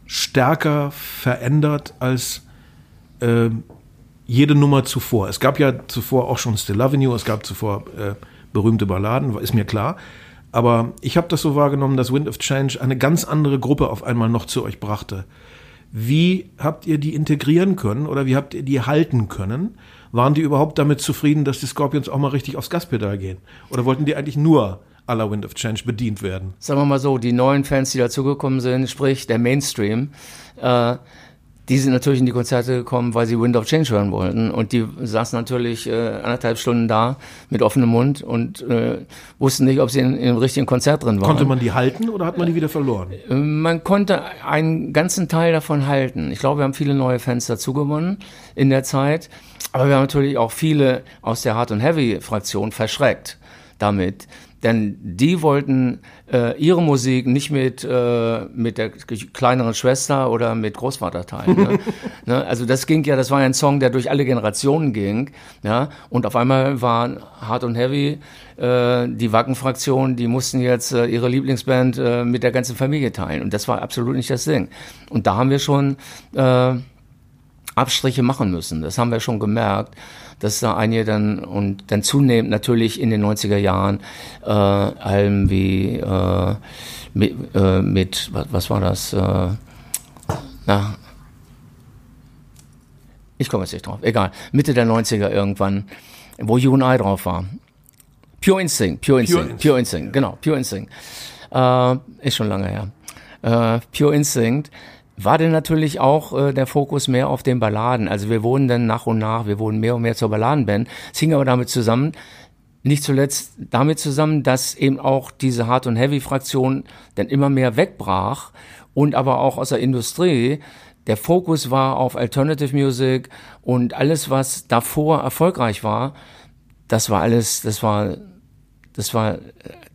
stärker verändert als äh, jede Nummer zuvor. Es gab ja zuvor auch schon Still You, es gab zuvor äh, berühmte Balladen, ist mir klar. Aber ich habe das so wahrgenommen, dass Wind of Change eine ganz andere Gruppe auf einmal noch zu euch brachte. Wie habt ihr die integrieren können oder wie habt ihr die halten können? Waren die überhaupt damit zufrieden, dass die Scorpions auch mal richtig aufs Gaspedal gehen? Oder wollten die eigentlich nur la Wind of Change bedient werden? Sagen wir mal so, die neuen Fans, die dazugekommen sind, sprich der Mainstream, äh, die sind natürlich in die Konzerte gekommen, weil sie Wind of Change hören wollten. Und die saßen natürlich äh, anderthalb Stunden da mit offenem Mund und äh, wussten nicht, ob sie in, in einem richtigen Konzert drin waren. Konnte man die halten oder hat man die wieder verloren? Äh, man konnte einen ganzen Teil davon halten. Ich glaube, wir haben viele neue Fans dazu gewonnen in der Zeit. Aber wir haben natürlich auch viele aus der Hard- und Heavy-Fraktion verschreckt damit. Denn die wollten äh, ihre Musik nicht mit, äh, mit der kleineren Schwester oder mit Großvater teilen. Ne? ne? Also das ging ja, das war ja ein Song, der durch alle Generationen ging. Ja? Und auf einmal waren Hard und Heavy, äh, die Wacken-Fraktion, die mussten jetzt äh, ihre Lieblingsband äh, mit der ganzen Familie teilen. Und das war absolut nicht das Ding. Und da haben wir schon äh, Abstriche machen müssen. Das haben wir schon gemerkt dass da einige dann und dann zunehmend natürlich in den 90er Jahren äh, Alben wie äh, mit, äh, mit was, was war das? Äh, na, ich komme jetzt nicht drauf. Egal. Mitte der 90er irgendwann, wo You and I drauf war. Pure Instinct, Pure Instinct, Pure Instinct, Pure Instinct genau, Pure Instinct. Äh, ist schon lange her. Äh, Pure Instinct war denn natürlich auch äh, der Fokus mehr auf den Balladen. Also wir wurden dann nach und nach, wir wurden mehr und mehr zur Balladenband. Es hing aber damit zusammen, nicht zuletzt damit zusammen, dass eben auch diese Hard- und Heavy-Fraktion dann immer mehr wegbrach und aber auch aus der Industrie. Der Fokus war auf Alternative Music und alles, was davor erfolgreich war, das war alles, das war das war,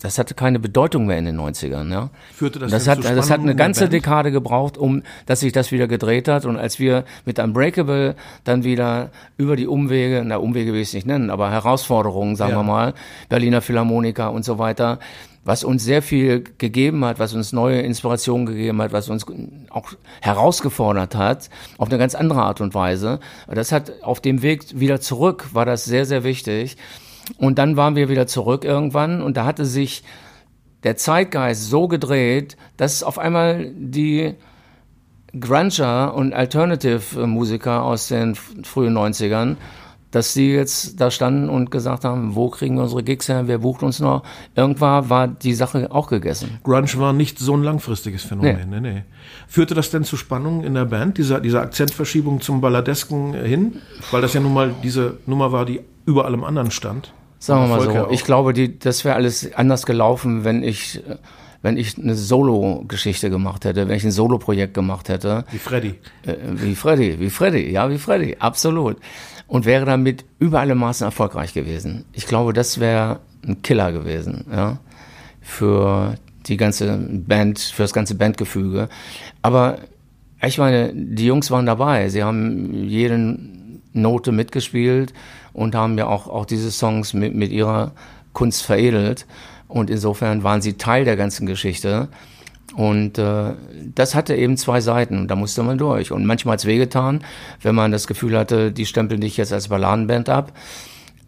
das hatte keine Bedeutung mehr in den 90ern. Ja. Führte das, das hat, das hat eine ganze Dekade gebraucht, um, dass sich das wieder gedreht hat. Und als wir mit Unbreakable dann wieder über die Umwege, na Umwege will ich es nicht nennen, aber Herausforderungen, sagen ja. wir mal, Berliner Philharmoniker und so weiter, was uns sehr viel gegeben hat, was uns neue Inspirationen gegeben hat, was uns auch herausgefordert hat, auf eine ganz andere Art und Weise. Das hat auf dem Weg wieder zurück, war das sehr, sehr wichtig. Und dann waren wir wieder zurück irgendwann und da hatte sich der Zeitgeist so gedreht, dass auf einmal die Grunger und Alternative-Musiker aus den frühen 90ern, dass sie jetzt da standen und gesagt haben, wo kriegen wir unsere Gigs her, wer bucht uns noch? Irgendwann war die Sache auch gegessen. Grunge war nicht so ein langfristiges Phänomen, nee. nee, nee. Führte das denn zu Spannungen in der Band, diese, diese Akzentverschiebung zum Balladesken hin? Weil das ja nun mal diese Nummer war, die über allem anderen stand. Sagen wir mal so. Ich glaube, die, das wäre alles anders gelaufen, wenn ich, wenn ich eine Solo-Geschichte gemacht hätte, wenn ich ein Solo-Projekt gemacht hätte. Wie Freddy. Äh, wie Freddy, wie Freddy, ja, wie Freddy, absolut. Und wäre damit über alle Maßen erfolgreich gewesen. Ich glaube, das wäre ein Killer gewesen, ja, für die ganze Band, für das ganze Bandgefüge. Aber ich meine, die Jungs waren dabei. Sie haben jede Note mitgespielt und haben ja auch, auch diese Songs mit, mit ihrer Kunst veredelt. Und insofern waren sie Teil der ganzen Geschichte. Und äh, das hatte eben zwei Seiten und da musste man durch. Und manchmal hat es wehgetan, wenn man das Gefühl hatte, die stempeln dich jetzt als Balladenband ab.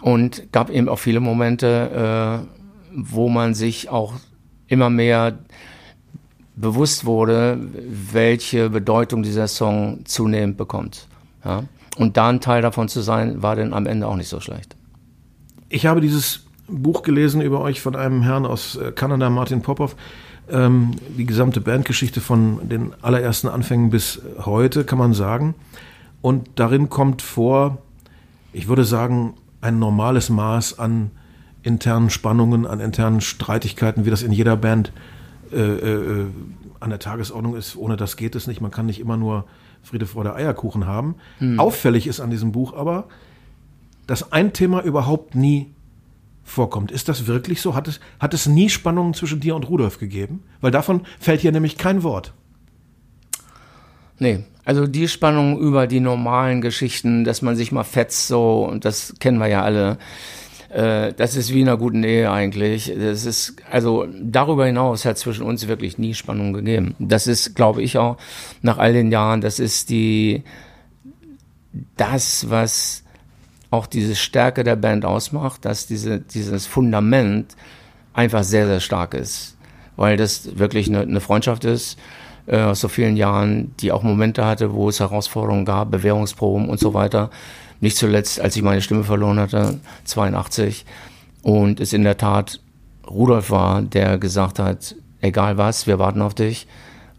Und gab eben auch viele Momente, äh, wo man sich auch immer mehr bewusst wurde, welche Bedeutung dieser Song zunehmend bekommt. Ja? Und da ein Teil davon zu sein, war dann am Ende auch nicht so schlecht. Ich habe dieses Buch gelesen über euch von einem Herrn aus äh, Kanada, Martin Popov. Ähm, die gesamte Bandgeschichte von den allerersten Anfängen bis heute, kann man sagen. Und darin kommt vor, ich würde sagen, ein normales Maß an internen Spannungen, an internen Streitigkeiten, wie das in jeder Band äh, äh, an der Tagesordnung ist. Ohne das geht es nicht. Man kann nicht immer nur Friede, Freude, Eierkuchen haben. Hm. Auffällig ist an diesem Buch aber, dass ein Thema überhaupt nie vorkommt. Ist das wirklich so? Hat es, hat es nie Spannungen zwischen dir und Rudolf gegeben? Weil davon fällt hier nämlich kein Wort. Nee, also die Spannung über die normalen Geschichten, dass man sich mal fetzt so, und das kennen wir ja alle, äh, das ist wie in einer guten Ehe eigentlich. Das ist, also darüber hinaus hat zwischen uns wirklich nie Spannung gegeben. Das ist, glaube ich auch, nach all den Jahren, das ist die, das, was auch diese Stärke der Band ausmacht, dass diese, dieses Fundament einfach sehr, sehr stark ist. Weil das wirklich eine, eine Freundschaft ist äh, aus so vielen Jahren, die auch Momente hatte, wo es Herausforderungen gab, Bewährungsproben und so weiter. Nicht zuletzt, als ich meine Stimme verloren hatte, 82. Und es in der Tat Rudolf war, der gesagt hat, egal was, wir warten auf dich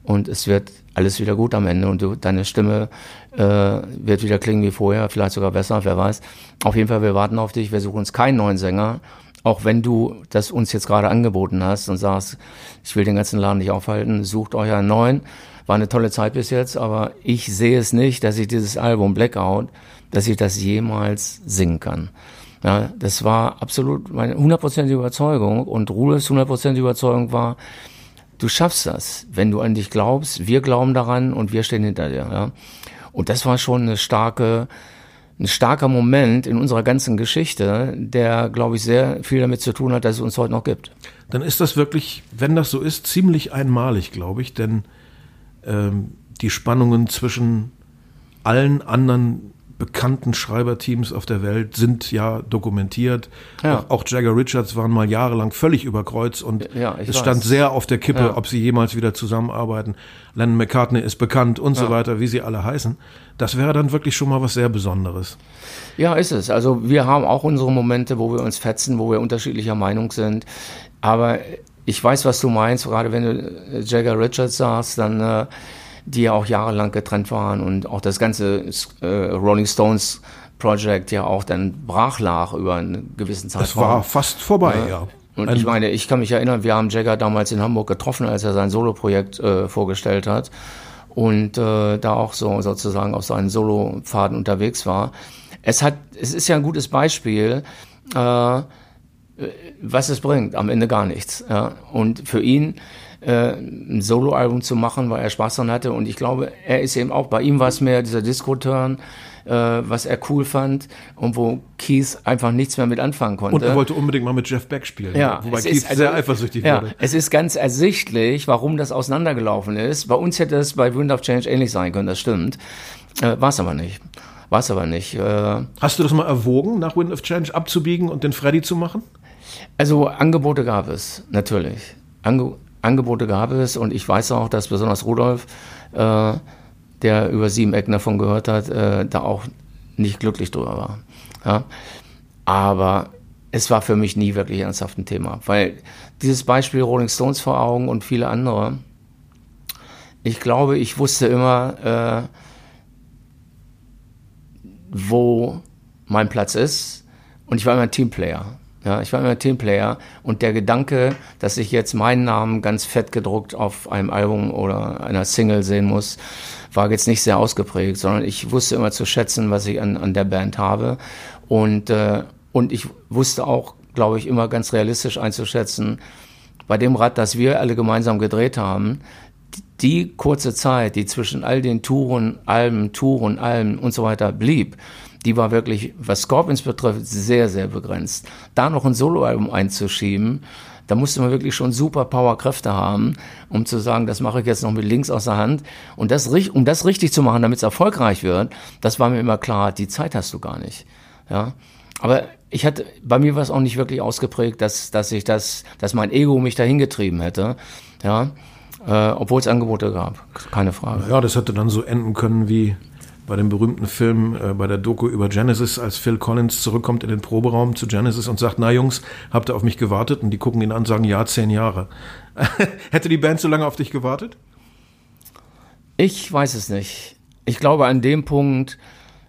und es wird alles wieder gut am Ende und du, deine Stimme äh, wird wieder klingen wie vorher, vielleicht sogar besser, wer weiß. Auf jeden Fall, wir warten auf dich, wir suchen uns keinen neuen Sänger, auch wenn du das uns jetzt gerade angeboten hast und sagst, ich will den ganzen Laden nicht aufhalten, sucht einen neuen. War eine tolle Zeit bis jetzt, aber ich sehe es nicht, dass ich dieses Album Blackout dass ich das jemals singen kann. Ja, das war absolut meine hundertprozentige Überzeugung und Rules hundertprozentige Überzeugung war, du schaffst das, wenn du an dich glaubst, wir glauben daran und wir stehen hinter dir. Ja? Und das war schon eine starke, ein starker Moment in unserer ganzen Geschichte, der, glaube ich, sehr viel damit zu tun hat, dass es uns heute noch gibt. Dann ist das wirklich, wenn das so ist, ziemlich einmalig, glaube ich, denn ähm, die Spannungen zwischen allen anderen bekannten Schreiberteams auf der Welt sind ja dokumentiert. Ja. Auch, auch, Jagger Richards waren mal jahrelang völlig über Kreuz und ja, es weiß. stand sehr auf der Kippe, ja. ob sie jemals wieder zusammenarbeiten. Lennon McCartney ist bekannt und so weiter, wie sie alle heißen. Das wäre dann wirklich schon mal was sehr Besonderes. Ja, ist es. Also wir haben auch unsere Momente, wo wir uns fetzen, wo wir unterschiedlicher Meinung sind. Aber ich weiß, was du meinst, gerade wenn du Jagger Richards sagst, dann äh, die ja auch jahrelang getrennt waren und auch das ganze äh, Rolling Stones Project ja auch dann brach lag über einen gewissen Zeitraum. Es war fast vorbei, ja. ja. Und Ein ich meine, ich kann mich erinnern, wir haben Jagger damals in Hamburg getroffen, als er sein Soloprojekt äh, vorgestellt hat und äh, da auch so sozusagen auf seinen Solopfaden unterwegs war. Es hat, es ist ja ein gutes Beispiel, äh, was es bringt, am Ende gar nichts. Ja. Und für ihn äh, ein Soloalbum zu machen, weil er Spaß daran hatte. Und ich glaube, er ist eben auch, bei ihm war es mehr dieser Disco-Turn, äh, was er cool fand und wo Keith einfach nichts mehr mit anfangen konnte. Und er wollte unbedingt mal mit Jeff Beck spielen, ja, wobei Keith also, sehr eifersüchtig ja, wurde. Es ist ganz ersichtlich, warum das auseinandergelaufen ist. Bei uns hätte es bei Wind of Change ähnlich sein können, das stimmt. Äh, war es aber nicht. War es aber nicht. Äh, Hast du das mal erwogen, nach Wind of Change abzubiegen und den Freddy zu machen? Also Angebote gab es, natürlich. Ange Angebote gab es und ich weiß auch, dass besonders Rudolf, äh, der über sieben Ecken davon gehört hat, äh, da auch nicht glücklich drüber war. Ja? Aber es war für mich nie wirklich ernsthaft ein Thema, weil dieses Beispiel Rolling Stones vor Augen und viele andere, ich glaube, ich wusste immer, äh, wo mein Platz ist und ich war immer ein Teamplayer. Ja, ich war immer Teamplayer und der Gedanke, dass ich jetzt meinen Namen ganz fett gedruckt auf einem Album oder einer Single sehen muss, war jetzt nicht sehr ausgeprägt, sondern ich wusste immer zu schätzen, was ich an, an der Band habe. Und, äh, und ich wusste auch, glaube ich, immer ganz realistisch einzuschätzen, bei dem Rad, das wir alle gemeinsam gedreht haben, die kurze Zeit, die zwischen all den Touren, Alben, Touren, Alben und so weiter blieb, die war wirklich, was Scorpions betrifft, sehr, sehr begrenzt. Da noch ein Soloalbum einzuschieben, da musste man wirklich schon super Powerkräfte haben, um zu sagen, das mache ich jetzt noch mit links aus der Hand. Und das, um das richtig zu machen, damit es erfolgreich wird, das war mir immer klar, die Zeit hast du gar nicht. Ja. Aber ich hatte, bei mir war es auch nicht wirklich ausgeprägt, dass, dass ich das, dass mein Ego mich dahin getrieben hätte. Ja. Äh, obwohl es Angebote gab, keine Frage. Ja, das hätte dann so enden können wie bei dem berühmten Film, äh, bei der Doku über Genesis, als Phil Collins zurückkommt in den Proberaum zu Genesis und sagt, na Jungs, habt ihr auf mich gewartet? Und die gucken ihn an und sagen, ja, zehn Jahre. Hätte die Band so lange auf dich gewartet? Ich weiß es nicht. Ich glaube, an dem Punkt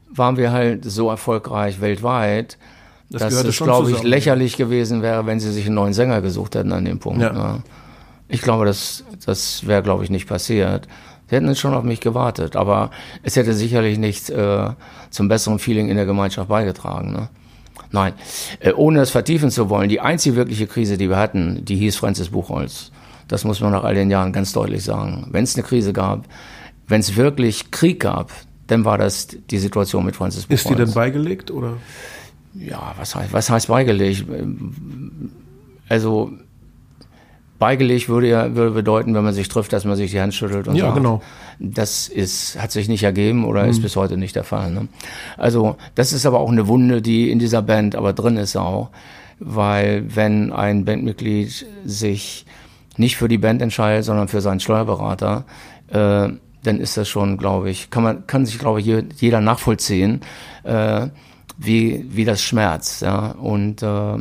waren wir halt so erfolgreich weltweit, das dass es, glaube ich, lächerlich gewesen wäre, wenn sie sich einen neuen Sänger gesucht hätten an dem Punkt. Ja. Ne? Ich glaube, das, das wäre, glaube ich, nicht passiert. Sie hätten schon auf mich gewartet, aber es hätte sicherlich nicht äh, zum besseren Feeling in der Gemeinschaft beigetragen. Ne? Nein, äh, ohne das vertiefen zu wollen, die einzige wirkliche Krise, die wir hatten, die hieß Franzis Buchholz. Das muss man nach all den Jahren ganz deutlich sagen. Wenn es eine Krise gab, wenn es wirklich Krieg gab, dann war das die Situation mit Franzis Buchholz. Ist die denn beigelegt oder? Ja, was heißt, was heißt beigelegt? Also Beigelegt würde ja würde bedeuten, wenn man sich trifft, dass man sich die Hand schüttelt und ja, sagt, genau. das ist, hat sich nicht ergeben oder mhm. ist bis heute nicht der Fall. Ne? Also das ist aber auch eine Wunde, die in dieser Band aber drin ist auch, weil wenn ein Bandmitglied sich nicht für die Band entscheidet, sondern für seinen Steuerberater, äh, dann ist das schon, glaube ich, kann man kann sich glaube ich jeder nachvollziehen, äh, wie wie das schmerzt, ja und äh,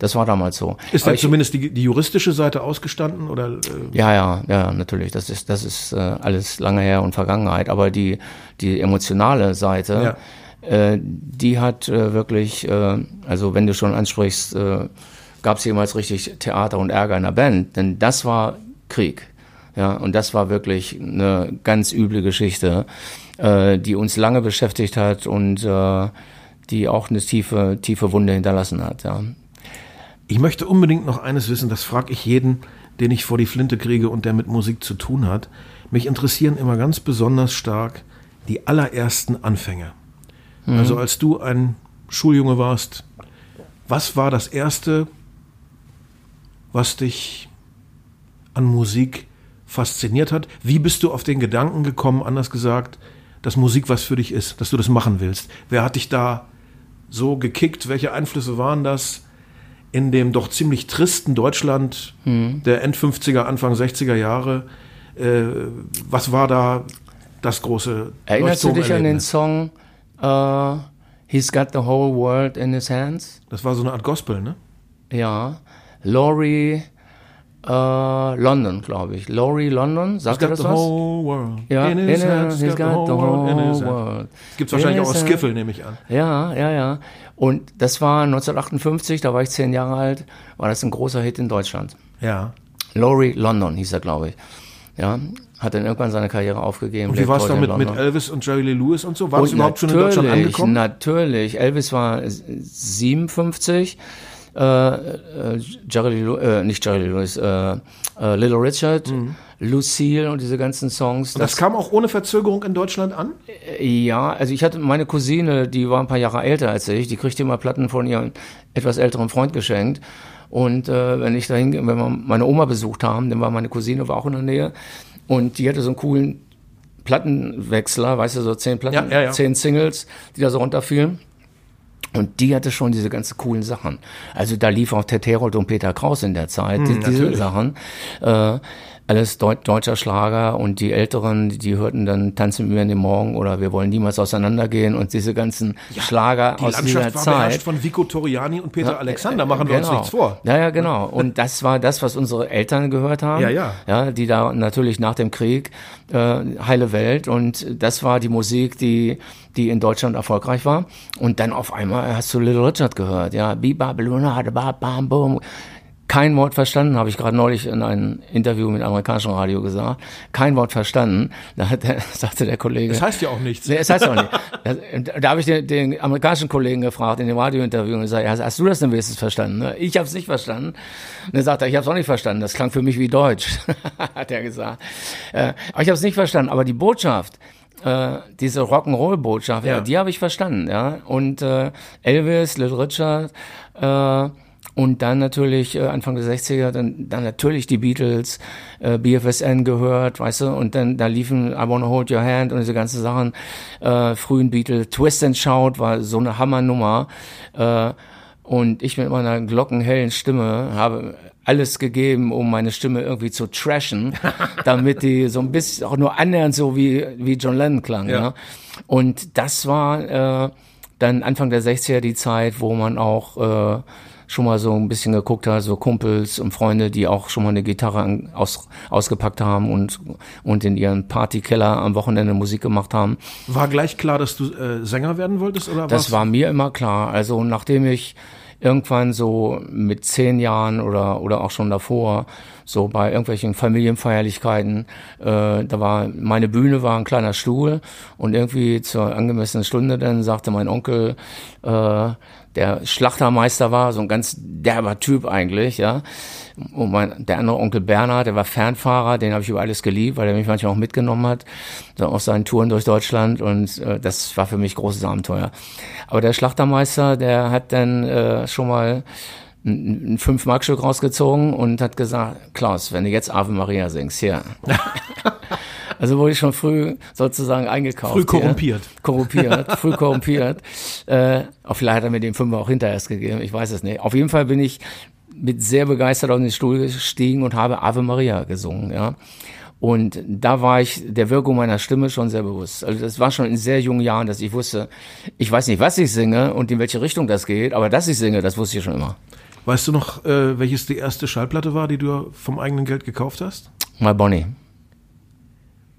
das war damals so. Ist da zumindest die, die juristische Seite ausgestanden oder? Äh? Ja, ja, ja, natürlich. Das ist das ist äh, alles lange her und Vergangenheit. Aber die die emotionale Seite, ja. äh, die hat äh, wirklich, äh, also wenn du schon ansprichst, äh, gab es jemals richtig Theater und Ärger in der Band, denn das war Krieg. Ja, und das war wirklich eine ganz üble Geschichte, äh, die uns lange beschäftigt hat und äh, die auch eine tiefe, tiefe Wunde hinterlassen hat. Ja. Ich möchte unbedingt noch eines wissen, das frage ich jeden, den ich vor die Flinte kriege und der mit Musik zu tun hat. Mich interessieren immer ganz besonders stark die allerersten Anfänge. Mhm. Also als du ein Schuljunge warst, was war das Erste, was dich an Musik fasziniert hat? Wie bist du auf den Gedanken gekommen, anders gesagt, dass Musik was für dich ist, dass du das machen willst? Wer hat dich da so gekickt? Welche Einflüsse waren das in dem doch ziemlich tristen Deutschland mhm. der End 50er, Anfang 60er Jahre? Äh, was war da das große Erinnerst du dich an den Song uh, He's Got the Whole World in His Hands? Das war so eine Art Gospel, ne? Ja. Laurie Uh, London, glaube ich. Laurie London, sagt er das was? Ja, in his hands, he's got the whole world. Gibt es wahrscheinlich auch aus Skiffle, nehme ich an. Ja, ja, ja. Und das war 1958, da war ich zehn Jahre alt, war das ein großer Hit in Deutschland. Ja. Laurie London hieß er, glaube ich. Ja, hat dann irgendwann seine Karriere aufgegeben. Und wie war es dann mit, mit Elvis und Jerry Lee Lewis und so? War es überhaupt schon in Deutschland angekommen? Natürlich, Elvis war 57 äh, äh, Jerry, äh, nicht Jerry Lewis, äh, äh, Little Richard, mhm. Lucille und diese ganzen Songs. Und das, das, kam auch ohne Verzögerung in Deutschland an? Äh, ja, also ich hatte meine Cousine, die war ein paar Jahre älter als ich, die kriegte immer Platten von ihrem etwas älteren Freund geschenkt. Und äh, wenn ich dahin, wenn wir meine Oma besucht haben, dann war meine Cousine war auch in der Nähe und die hatte so einen coolen Plattenwechsler, weißt du, so zehn Platten, ja, ja, ja. zehn Singles, die da so runterfielen. Und die hatte schon diese ganzen coolen Sachen. Also da lief auch Ted Herold und Peter Kraus in der Zeit, hm, diese natürlich. Sachen. Äh, alles Deut deutscher Schlager und die Älteren, die hörten dann Tanzen mit mir in den Morgen oder Wir wollen niemals auseinandergehen und diese ganzen ja, Schlager die aus Landschaft dieser war Zeit. von Vico Toriani und Peter ja, Alexander, machen wir genau. uns nichts vor. Ja, ja, genau. Und das war das, was unsere Eltern gehört haben. Ja, ja. Ja, die da natürlich nach dem Krieg äh, heile Welt und das war die Musik, die die in Deutschland erfolgreich war. Und dann auf einmal hast du Little Richard gehört, ja, Bi Babylona, bam, boom kein Wort verstanden, habe ich gerade neulich in einem Interview mit amerikanischem Radio gesagt. Kein Wort verstanden. Da hat der, sagte der Kollege. Das heißt ja auch nichts. Nee, das heißt auch nicht. Da, da habe ich den, den, amerikanischen Kollegen gefragt in dem Radiointerview und gesagt, hast, hast du das denn wenigstens verstanden? Ne? Ich habe es nicht verstanden. Und dann sagt er, ich habe es auch nicht verstanden. Das klang für mich wie Deutsch, hat er gesagt. Äh, aber ich habe es nicht verstanden. Aber die Botschaft, äh, diese Rock'n'Roll-Botschaft, ja. ja. die habe ich verstanden. Ja. Und äh, Elvis, Little Richard, äh, und dann natürlich äh, Anfang der 60er, dann, dann natürlich die Beatles, äh, BFSN gehört, weißt du, und dann da liefen I Wanna Hold Your Hand und diese ganzen Sachen, äh, frühen Beatles, Twist and Shout war so eine Hammernummer. Äh, und ich mit meiner glockenhellen Stimme habe alles gegeben, um meine Stimme irgendwie zu trashen, damit die so ein bisschen auch nur annähernd so wie, wie John Lennon klang. Ja. ja. Und das war äh, dann Anfang der 60er die Zeit, wo man auch äh, schon mal so ein bisschen geguckt hat, so Kumpels und Freunde, die auch schon mal eine Gitarre aus, ausgepackt haben und, und in ihren Partykeller am Wochenende Musik gemacht haben. War gleich klar, dass du äh, Sänger werden wolltest oder was? Das war mir immer klar. Also nachdem ich irgendwann so mit zehn Jahren oder, oder auch schon davor so bei irgendwelchen Familienfeierlichkeiten, äh, da war meine Bühne war ein kleiner Stuhl und irgendwie zur angemessenen Stunde dann sagte mein Onkel, äh, der Schlachtermeister war, so ein ganz derber Typ eigentlich, ja. Und mein, der andere Onkel Bernhard, der war Fernfahrer, den habe ich über alles geliebt, weil er mich manchmal auch mitgenommen hat, so auf seinen Touren durch Deutschland und äh, das war für mich großes Abenteuer. Aber der Schlachtermeister, der hat dann äh, schon mal ein, ein Fünf-Mark-Stück rausgezogen und hat gesagt, Klaus, wenn du jetzt Ave Maria singst, hier. Also wurde ich schon früh sozusagen eingekauft. Früh korrumpiert. Hier. Korrumpiert, früh korrumpiert. Äh, auch vielleicht hat er mir den Fünfer auch hinterher gegeben, ich weiß es nicht. Auf jeden Fall bin ich mit sehr begeistert auf den Stuhl gestiegen und habe Ave Maria gesungen, ja. Und da war ich der Wirkung meiner Stimme schon sehr bewusst. Also das war schon in sehr jungen Jahren, dass ich wusste, ich weiß nicht, was ich singe und in welche Richtung das geht, aber dass ich singe, das wusste ich schon immer. Weißt du noch, äh, welches die erste Schallplatte war, die du vom eigenen Geld gekauft hast? My Bonnie.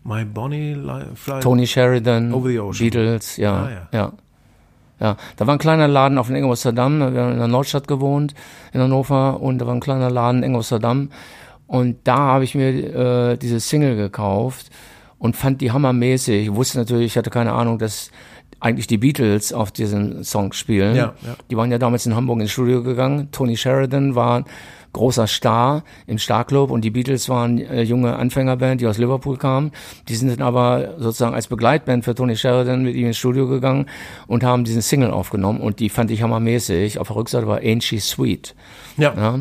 My Bonnie Fly Tony Sheridan, Over the Ocean. Beatles, ja, ah, ja. ja. Ja, da war ein kleiner Laden auf dem Ingolstadt-Damm, wir haben in der Nordstadt gewohnt, in Hannover, und da war ein kleiner Laden in Ingolstadt-Damm. Und da habe ich mir äh, diese Single gekauft und fand die hammermäßig. Ich wusste natürlich, ich hatte keine Ahnung, dass eigentlich die Beatles auf diesen Song spielen. Ja, ja. Die waren ja damals in Hamburg ins Studio gegangen. Tony Sheridan war großer Star im Starclub und die Beatles waren äh, junge Anfängerband, die aus Liverpool kamen. Die sind dann aber sozusagen als Begleitband für Tony Sheridan mit ihm ins Studio gegangen und haben diesen Single aufgenommen und die fand ich hammermäßig. Auf der Rückseite war Ain't She Sweet. Ja. ja.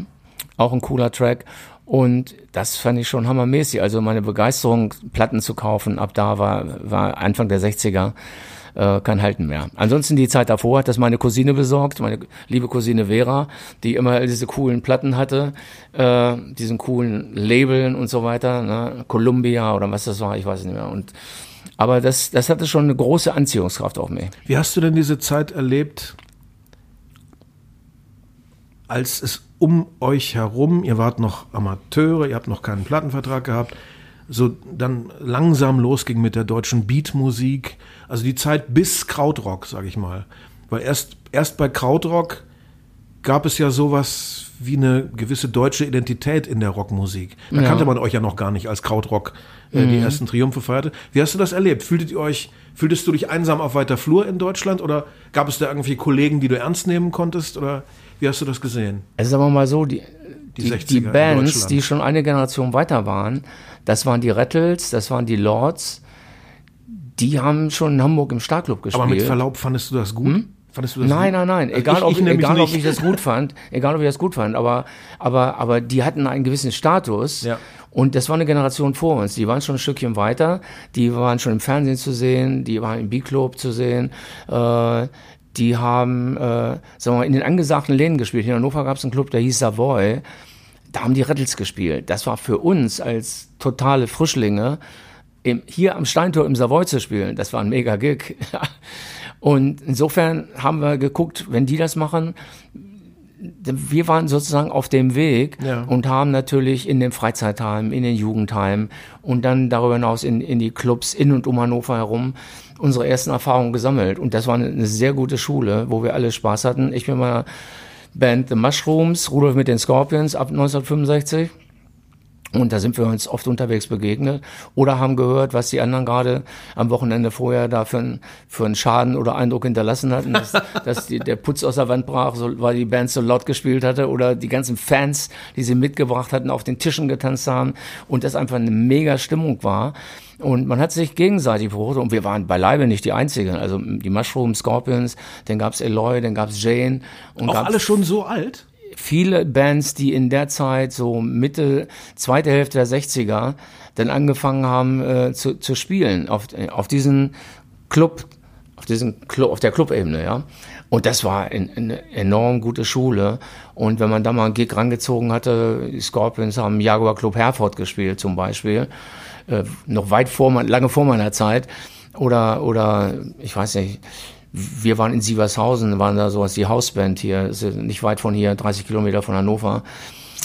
Auch ein cooler Track. Und das fand ich schon hammermäßig. Also meine Begeisterung, Platten zu kaufen, ab da war, war Anfang der 60er äh, kein Halten mehr. Ansonsten die Zeit davor hat das meine Cousine besorgt, meine liebe Cousine Vera, die immer diese coolen Platten hatte, äh, diesen coolen Labeln und so weiter, ne? Columbia oder was das war, ich weiß nicht mehr. Und aber das, das hatte schon eine große Anziehungskraft auf mich. Wie hast du denn diese Zeit erlebt, als es um euch herum, ihr wart noch Amateure, ihr habt noch keinen Plattenvertrag gehabt, so dann langsam losging mit der deutschen Beatmusik, also die Zeit bis Krautrock, sage ich mal. Weil erst, erst bei Krautrock gab es ja sowas wie eine gewisse deutsche Identität in der Rockmusik. Da Ja. kannte man euch ja noch gar nicht als Krautrock äh, die ersten Triumphe feierte. Wie hast du das erlebt? Fühltet ihr euch, fühltest du dich einsam auf weiter Flur in Deutschland oder gab es da irgendwie Kollegen, die du ernst nehmen konntest oder wie hast du das gesehen? Also sagen wir mal so, die, Die die, 60er die Bands, die schon eine Generation weiter waren, das waren die Rattles, das waren die Lords, die haben schon in Hamburg im Starclub gespielt. Aber mit Verlaub, fandest du das gut? Fandest du das Nein, gut? nein, nein. Also Egal, ich, ob, ich nämlich egal ob ich das gut fand, egal ob ich das gut fand, aber, aber, aber die hatten einen gewissen Status. Ja. Und das war eine Generation vor uns. Die waren schon ein Stückchen weiter. Die waren schon im Fernsehen zu sehen. Die waren im B-Club zu sehen. Äh, die haben, äh, sagen wir mal, in den angesagten Läden gespielt. In Hannover gab es einen Club, der hieß Savoy. Da haben die Rattles gespielt. Das war für uns als totale Frischlinge, im, hier am Steintor im Savoy zu spielen. Das war ein mega Gig. Und insofern haben wir geguckt, wenn die das machen, wir waren sozusagen auf dem Weg Ja. und haben natürlich in den Freizeitheimen, in den Jugendheimen und dann darüber hinaus in, in die Clubs in und um Hannover herum unsere ersten Erfahrungen gesammelt. Und das war eine, eine sehr gute Schule, wo wir alle Spaß hatten. Ich mit meiner Band The Mushrooms, Rudolf mit den Scorpions ab 1965. Und da sind wir uns oft unterwegs begegnet oder haben gehört, was die anderen gerade am Wochenende vorher da für, einen für einen Schaden oder Eindruck hinterlassen hatten, dass, dass die, der Putz aus der Wand brach, so, weil die Band so laut gespielt hatte oder die ganzen Fans, die sie mitgebracht hatten, auf den Tischen getanzt haben und das einfach eine mega Stimmung war. Und man hat sich gegenseitig beobachtet und wir waren beileibe nicht die Einzigen. Also die Mushroom Scorpions, dann gab's Eloy, dann gab's Jane und Auch alle schon so alt? viele Bands, die in der Zeit so Mitte, zweite Hälfte der 60er dann angefangen haben äh, zu, zu spielen auf, auf diesen Club, auf diesen Club, auf der Clubebene, ja. Und das war ein, eine enorm gute Schule. Und wenn man da mal einen Gig rangezogen hatte, die Scorpions haben Jaguar Club Herford gespielt zum Beispiel, äh, noch weit vor, lange vor meiner Zeit. Oder, oder, ich weiß nicht, wir waren in Sievershausen, waren da sowas, die Hausband hier, nicht weit von hier, 30 Kilometer von Hannover,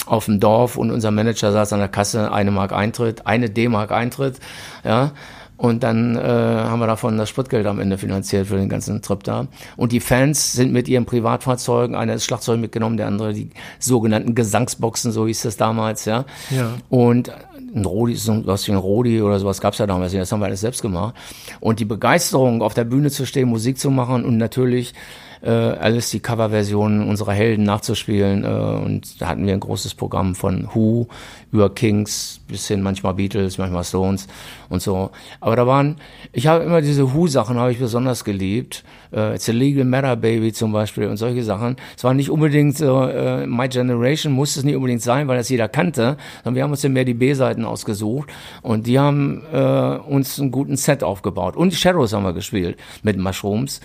auf dem Dorf und unser Manager saß an der Kasse, eine Mark Eintritt, eine D-Mark Eintritt, ja. Und dann äh, haben wir davon das Spritgeld am Ende finanziert für den ganzen Trip da. Und die Fans sind mit ihren Privatfahrzeugen, einer ist Schlagzeug mitgenommen, der andere die sogenannten Gesangsboxen, so hieß das damals, ja. Ja. Und ein Rodi, so was wie ein Rodi oder sowas gab's ja damals nicht, das haben wir alles selbst gemacht. Und die Begeisterung, auf der Bühne zu stehen, Musik zu machen und natürlich äh, alles die Coverversionen unserer Helden nachzuspielen. Äh, und da hatten wir ein großes Programm von Who über Kings bis hin manchmal Beatles, manchmal Stones und so. Aber da waren, ich habe immer diese Who-Sachen habe ich besonders geliebt. Äh, It's a Legal Matter Baby zum Beispiel und solche Sachen. Es war nicht unbedingt so, äh, My Generation musste es nicht unbedingt sein, weil das jeder kannte, sondern wir haben uns dann mehr die B-Seiten ausgesucht und die haben äh, uns einen guten Set aufgebaut. Und Shadows haben wir gespielt mit Mushrooms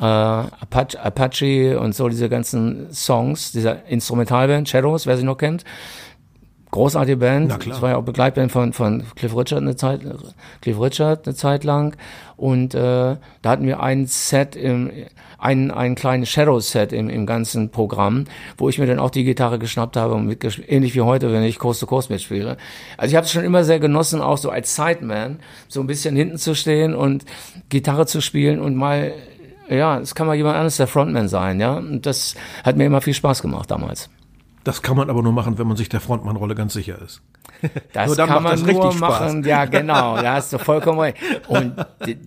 äh, Apache, Apache und so diese ganzen Songs, dieser Instrumentalband Shadows, wer sie noch kennt. Großartige Band. Na klar. Das war ja auch Begleitband von, von Cliff Richard eine Zeit, Cliff Richard eine Zeit lang. Und äh, da hatten wir ein Set im, ein, ein kleines Shadow-Set im, im ganzen Programm, wo ich mir dann auch die Gitarre geschnappt habe und mitgespielt, ähnlich wie heute, wenn ich Coast to Coast mitspiele. Also ich habe es schon immer sehr genossen, auch so als Sideman, so ein bisschen hinten zu stehen und Gitarre zu spielen und mal ja, es kann mal jemand anderes der Frontman sein, ja. Und das hat mir immer viel Spaß gemacht damals. Das kann man aber nur machen, wenn man sich der Frontmann-Rolle ganz sicher ist. Das Nur dann kann macht man das nur richtig Spaß. machen. Ja, genau. Da hast du vollkommen recht. Und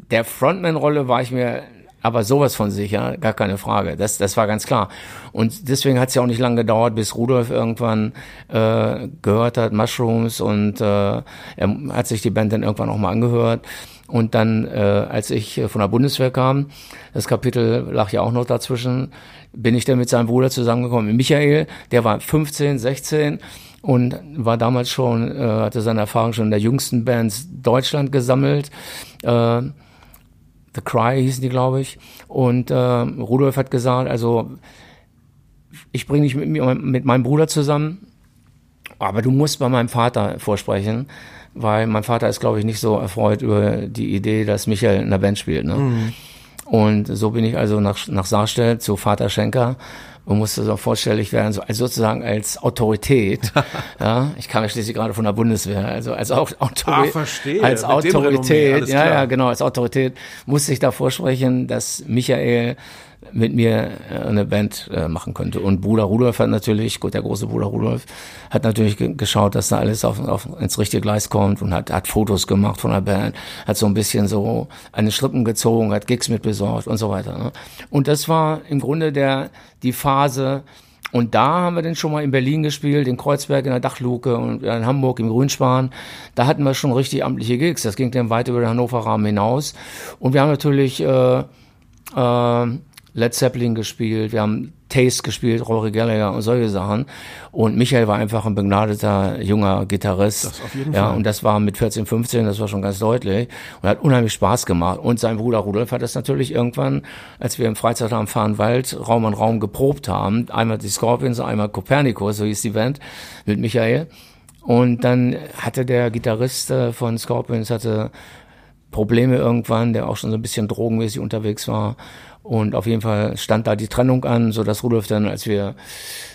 der Frontman-Rolle war ich mir aber sowas von sicher, gar keine Frage. Das, das war ganz klar. Und deswegen hat es ja auch nicht lange gedauert, bis Rudolf irgendwann äh, gehört hat, Mushrooms, und äh, er hat sich die Band dann irgendwann auch mal angehört. Und dann, äh, als ich von der Bundeswehr kam, das Kapitel lag ja auch noch dazwischen, bin ich dann mit seinem Bruder zusammengekommen. Michael, der war 15, 16 und war damals schon, äh, hatte seine Erfahrung schon in der jüngsten Bands Deutschland gesammelt. Äh, The Cry hießen die, glaube ich. Und äh, Rudolf hat gesagt, also ich bringe dich mit, mir, mit meinem Bruder zusammen, aber du musst bei meinem Vater vorsprechen, weil mein Vater ist, glaube ich, nicht so erfreut über die Idee, dass Michael in der Band spielt. Ne? Mhm. Und so bin ich also nach, nach Saarstedt zu Vater Schenker und musste so vorstellig werden, so als sozusagen als Autorität. ja, ich kam ja schließlich gerade von der Bundeswehr, also als Autorität. Ah, verstehe. Als Mit Autorität, ja, ja, genau, als Autorität musste ich da vorsprechen, dass Michael mit mir äh, eine Band äh, machen könnte. Und Bruder Rudolf hat natürlich, gut, der große Bruder Rudolf, hat natürlich geschaut, dass da alles auf, auf, ins richtige Gleis kommt und hat, hat Fotos gemacht von der Band, hat so ein bisschen so eine Schrippen gezogen, hat Gigs mit besorgt und so weiter. Ne? Und das war im Grunde der, die Phase, und da haben wir dann schon mal in Berlin gespielt, in Kreuzberg in der Dachluke und in Hamburg im Grünspan. Da hatten wir schon richtig amtliche Gigs. Das ging dann weit über den Hannover Rahmen hinaus. Und wir haben natürlich äh, äh, Led Zeppelin gespielt, wir haben Taste gespielt, Rory Gallagher und solche Sachen. Und Michael war einfach ein begnadeter junger Gitarrist. Das auf jeden ja, Fall. Und das war mit 14, 15, das war schon ganz deutlich. Und hat unheimlich Spaß gemacht. Und sein Bruder Rudolf hat das natürlich irgendwann, als wir im Freizeit am Fahrenwald Raum an Raum geprobt haben, einmal die Scorpions, einmal Copernicus, so hieß die Band, mit Michael. Und dann hatte der Gitarrist äh, von Scorpions hatte Probleme irgendwann, der auch schon so ein bisschen drogenmäßig unterwegs war. Und auf jeden Fall stand da die Trennung an, so dass Rudolf dann, als wir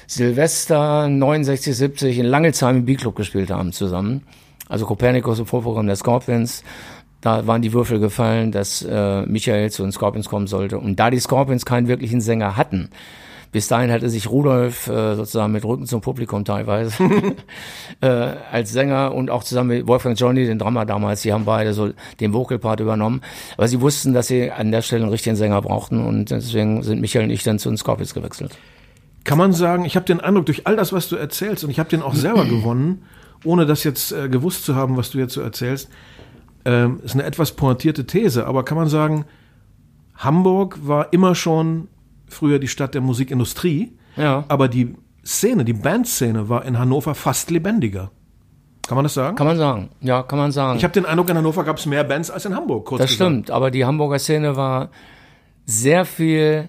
Silvester 69, 70 in Langelsheim im B-Club gespielt haben zusammen, also Copernicus im Vorprogramm der Scorpions, da waren die Würfel gefallen, dass äh, Michael zu den Scorpions kommen sollte. Und da die Scorpions keinen wirklichen Sänger hatten, bis dahin hatte sich Rudolf äh, sozusagen mit Rücken zum Publikum teilweise äh, als Sänger und auch zusammen mit Wolfgang Johnny, den Drummer damals, die haben beide so den Vocalpart übernommen. Aber sie wussten, dass sie an der Stelle einen richtigen Sänger brauchten und deswegen sind Michael und ich dann zu den Scorpions gewechselt. Kann man sagen, ich habe den Eindruck, durch all das, was du erzählst, und ich habe den auch selber gewonnen, ohne das jetzt äh, gewusst zu haben, was du jetzt so erzählst, ähm, ist eine etwas pointierte These, aber kann man sagen, Hamburg war immer schon früher die Stadt der Musikindustrie. Ja. Aber die Szene, die Bandszene war in Hannover fast lebendiger. Kann man das sagen? Kann man sagen. Ja, kann man sagen. Ich habe den Eindruck, in Hannover gab es mehr Bands als in Hamburg. Kurz das gesagt. stimmt, aber die Hamburger Szene war sehr viel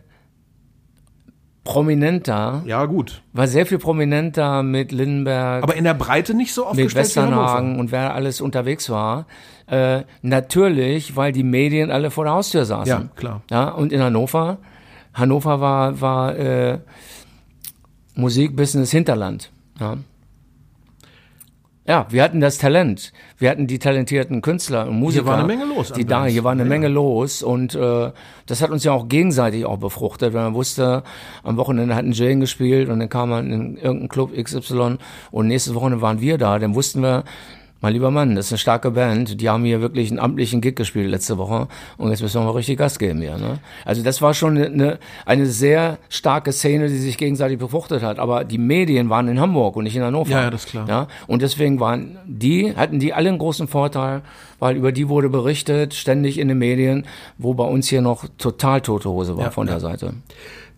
prominenter. Ja, gut. War sehr viel prominenter mit Lindenberg. Aber in der Breite nicht so aufgestellt Mit Westernhagen und wer alles unterwegs war. Äh, natürlich, weil die Medien alle vor der Haustür saßen. Ja, klar. Ja, und in Hannover Hannover war, war äh, Musikbusiness Hinterland. Ja. Ja, wir hatten das Talent. Wir hatten die talentierten Künstler und Musiker. Hier war eine Menge los. Die da, hier war eine ja. Menge los und äh, das hat uns ja auch gegenseitig auch befruchtet, weil man wusste, am Wochenende hatten Jane gespielt und dann kam man in irgendeinen Club XY und nächstes Wochenende waren wir da. Dann wussten wir, mein lieber Mann, das ist eine starke Band. Die haben hier wirklich einen amtlichen Gig gespielt letzte Woche und jetzt müssen wir mal richtig Gas geben hier. Ne? Also das war schon eine, eine sehr starke Szene, die sich gegenseitig befruchtet hat. Aber die Medien waren in Hamburg und nicht in Hannover. Ja, ja das ist klar. Ja? Und deswegen waren die, hatten die alle einen großen Vorteil, weil über die wurde berichtet, ständig in den Medien, wo bei uns hier noch total tote Hose war ja, von der Seite.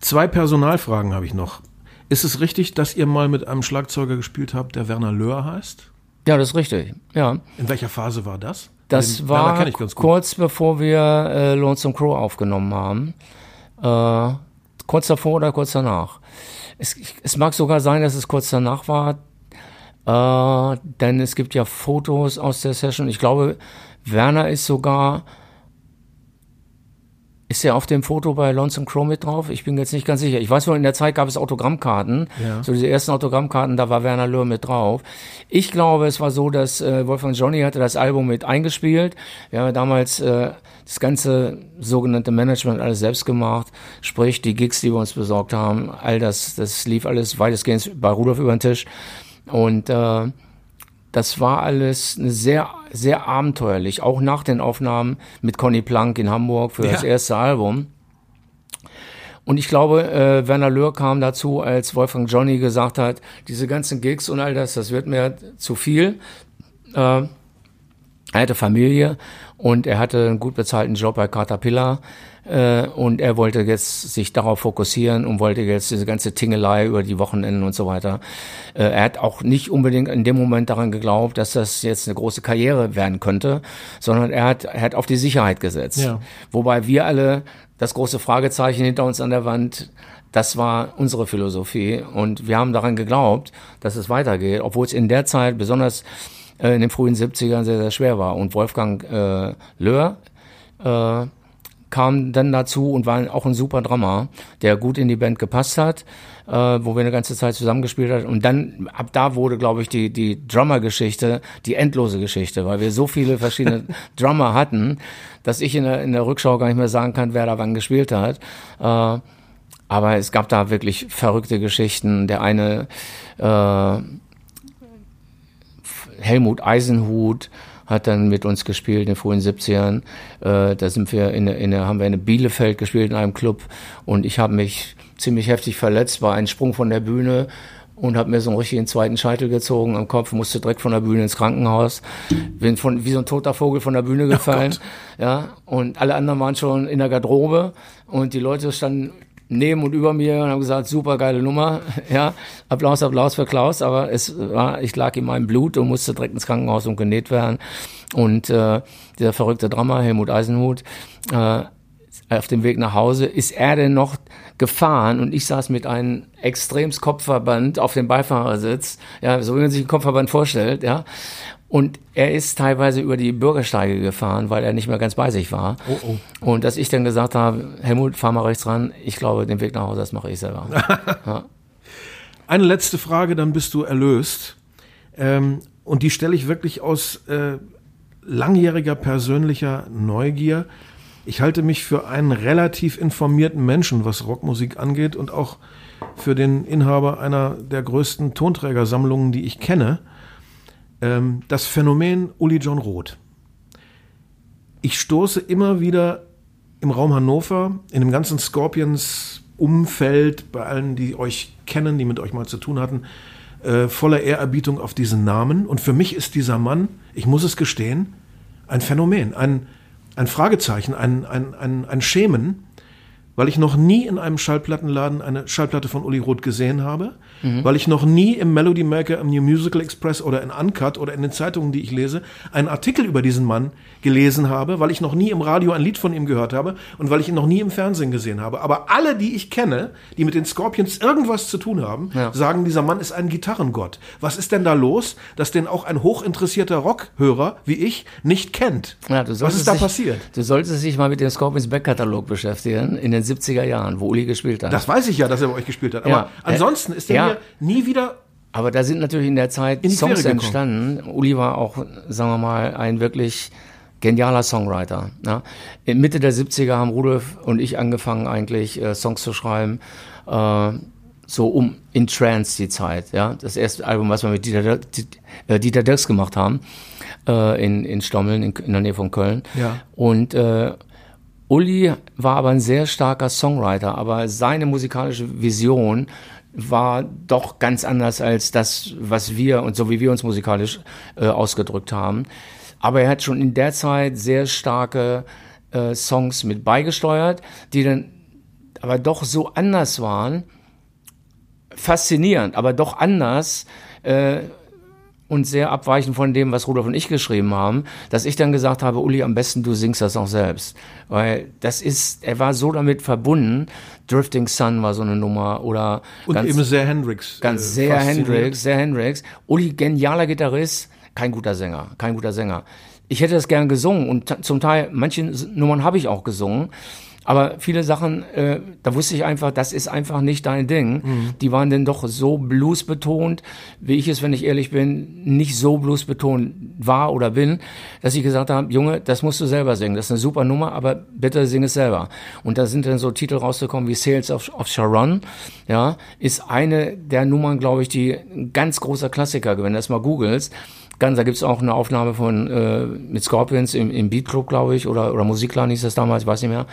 Zwei Personalfragen habe ich noch. Ist es richtig, dass ihr mal mit einem Schlagzeuger gespielt habt, der Werner Löhr heißt? Ja, das ist richtig. Ja. In welcher Phase war das? Das Den war kurz bevor wir äh, Lonesome Crow aufgenommen haben. Äh, kurz davor oder kurz danach. Es, es mag sogar sein, dass es kurz danach war, äh, denn es gibt ja Fotos aus der Session. Ich glaube, Werner ist sogar ist er auf dem Foto bei Lonesome Crow mit drauf? Ich bin jetzt nicht ganz sicher. Ich weiß nur, in der Zeit gab es Autogrammkarten. Ja. So diese ersten Autogrammkarten, da war Werner Löhr mit drauf. Ich glaube, es war so, dass äh, Wolfgang Johnny hatte das Album mit eingespielt. Wir haben damals äh, das ganze sogenannte Management alles selbst gemacht. Sprich, die Gigs, die wir uns besorgt haben, all das, das lief alles weitestgehend bei Rudolf über den Tisch. Und äh, das war alles sehr, sehr abenteuerlich, auch nach den Aufnahmen mit Conny Plank in Hamburg für ja. das erste Album. Und ich glaube, äh, Werner Löhr kam dazu, als Wolfgang Johnny gesagt hat, diese ganzen Gigs und all das, das wird mir zu viel. Äh, er hatte Familie und er hatte einen gut bezahlten Job bei Caterpillar und er wollte jetzt sich darauf fokussieren und wollte jetzt diese ganze Tingelei über die Wochenenden und so weiter. Äh, er hat auch nicht unbedingt in dem Moment daran geglaubt, dass das jetzt eine große Karriere werden könnte, sondern er hat, er hat auf die Sicherheit gesetzt. Ja. Wobei wir alle das große Fragezeichen hinter uns an der Wand das war unsere Philosophie und wir haben daran geglaubt, dass es weitergeht, obwohl es in der Zeit besonders äh, in den frühen 70ern sehr, sehr schwer war. Und Wolfgang äh, Löhr äh, kam dann dazu und war auch ein super Drummer, der gut in die Band gepasst hat, äh, wo wir eine ganze Zeit zusammengespielt haben. Und dann, ab da wurde, glaube ich, die, die Drummer-Geschichte die endlose Geschichte, weil wir so viele verschiedene Drummer hatten, dass ich in der, in der Rückschau gar nicht mehr sagen kann, wer da wann gespielt hat. Äh, aber es gab da wirklich verrückte Geschichten. Der eine äh, Helmut Eisenhut, hat dann mit uns gespielt in den frühen 70ern. Äh, da sind wir in, in, haben wir in Bielefeld gespielt in einem Club. Und ich habe mich ziemlich heftig verletzt, war ein Sprung von der Bühne und habe mir so einen richtigen zweiten Scheitel gezogen am Kopf, musste direkt von der Bühne ins Krankenhaus, bin von wie so ein toter Vogel von der Bühne oh gefallen, oh ja, und alle anderen waren schon in der Garderobe. Und die Leute standen neben und über mir und haben gesagt, super geile Nummer, ja, Applaus, Applaus für Klaus, aber es war, ich lag in meinem Blut und musste direkt ins Krankenhaus und genäht werden. Und äh, dieser verrückte Drama, Helmut Eisenhut, äh, auf dem Weg nach Hause ist er denn noch gefahren und ich saß mit einem extrems Kopfverband auf dem Beifahrersitz, ja, so wie man sich einen Kopfverband vorstellt, ja. Und er ist teilweise über die Bürgersteige gefahren, weil er nicht mehr ganz bei sich war. Oh, oh. Und dass ich dann gesagt habe, Helmut, fahr mal rechts ran. Ich glaube, den Weg nach Hause, das mache ich selber. ja. Eine letzte Frage, dann bist du erlöst. Ähm, und die stelle ich wirklich aus äh, langjähriger persönlicher Neugier. Ich halte mich für einen relativ informierten Menschen, was Rockmusik angeht und auch für den Inhaber einer der größten Tonträgersammlungen, die ich kenne ähm, das Phänomen Uli John Roth. Ich stoße immer wieder im Raum Hannover, in dem ganzen Scorpions-Umfeld, bei allen, die euch kennen, die mit euch mal zu tun hatten, äh, voller Ehrerbietung auf diesen Namen. Und für mich ist dieser Mann, ich muss es gestehen, ein Phänomen, ein, ein Fragezeichen, ein, ein, ein, ein Schämen, weil ich noch nie in einem Schallplattenladen eine Schallplatte von Uli Roth gesehen habe, mhm. weil ich noch nie im Melody Maker, im New Musical Express oder in Uncut oder in den Zeitungen, die ich lese, einen Artikel über diesen Mann gelesen habe, weil ich noch nie im Radio ein Lied von ihm gehört habe und weil ich ihn noch nie im Fernsehen gesehen habe. Aber alle, die ich kenne, die mit den Scorpions irgendwas zu tun haben, ja. sagen, dieser Mann ist ein Gitarrengott. Was ist denn da los, dass den auch ein hochinteressierter Rockhörer wie ich nicht kennt? Ja, Was ist da sich, passiert? Du solltest dich mal mit dem Scorpions Backkatalog beschäftigen. In den 70er Jahren, wo Uli gespielt hat. Das weiß ich ja, dass er bei euch gespielt hat. Aber ja. ansonsten ist er ja. mir nie wieder aber da sind natürlich in der Zeit in Songs entstanden. Uli war auch, sagen wir mal, ein wirklich genialer Songwriter. Ja. In Mitte der 70er haben Rudolf und ich angefangen eigentlich äh, Songs zu schreiben, äh, so um in Trance die Zeit. Ja. Das erste Album, was wir mit Dieter, äh, Dieter Dirks gemacht haben, äh, in, in Stommeln, in, in der Nähe von Köln. Ja. Und äh, Uli war aber ein sehr starker Songwriter, aber seine musikalische Vision war doch ganz anders als das, was wir und so wie wir uns musikalisch äh, ausgedrückt haben. Aber er hat schon in der Zeit sehr starke äh, Songs mit beigesteuert, die dann aber doch so anders waren, faszinierend, aber doch anders, äh, und sehr abweichend von dem, was Rudolf und ich geschrieben haben, dass ich dann gesagt habe, Uli, am besten du singst das auch selbst. Weil das ist, er war so damit verbunden, Drifting Sun war so eine Nummer oder Und ganz, eben sehr Hendrix. Ganz äh, sehr Hendrix, sehr Hendrix. Uli, genialer Gitarrist, kein guter Sänger, kein guter Sänger. Ich hätte das gern gesungen und zum Teil, manche Nummern habe ich auch gesungen. Aber viele Sachen, äh, da wusste ich einfach, das ist einfach nicht dein Ding. Mhm. Die waren denn doch so bluesbetont, wie ich es, wenn ich ehrlich bin, nicht so bluesbetont war oder bin, dass ich gesagt habe, Junge, das musst du selber singen. Das ist eine super Nummer, aber bitte sing es selber. Und da sind dann so Titel rausgekommen wie Sales of, of Sharon. Ja, ist eine der Nummern, glaube ich, die ein ganz großer Klassiker, du das mal googelst. Ganz, da gibt's auch eine Aufnahme von äh, mit Scorpions im, im Beat Club, glaube ich, oder, oder Musikland hieß das damals, weiß nicht mehr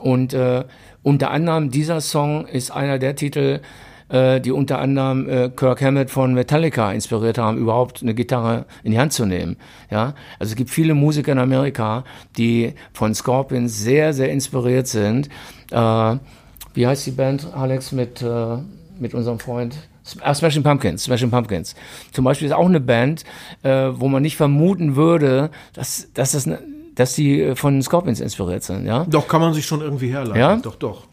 Und äh, unter anderem dieser Song ist einer der Titel, äh, die unter anderem äh, Kirk Hammett von Metallica inspiriert haben, überhaupt eine Gitarre in die Hand zu nehmen. Ja, also es gibt viele Musiker in Amerika, die von Scorpions sehr, sehr inspiriert sind. Äh, wie heißt die Band, Alex, mit, äh, mit unserem Freund? Ah, Smashing Pumpkins, Smashing Pumpkins. Zum Beispiel ist auch eine Band, äh, wo man nicht vermuten würde, dass, dass das eine, dass die äh, von Scorpions inspiriert sind, ja? Doch, kann man sich schon irgendwie herleiten. Ja? Doch, doch.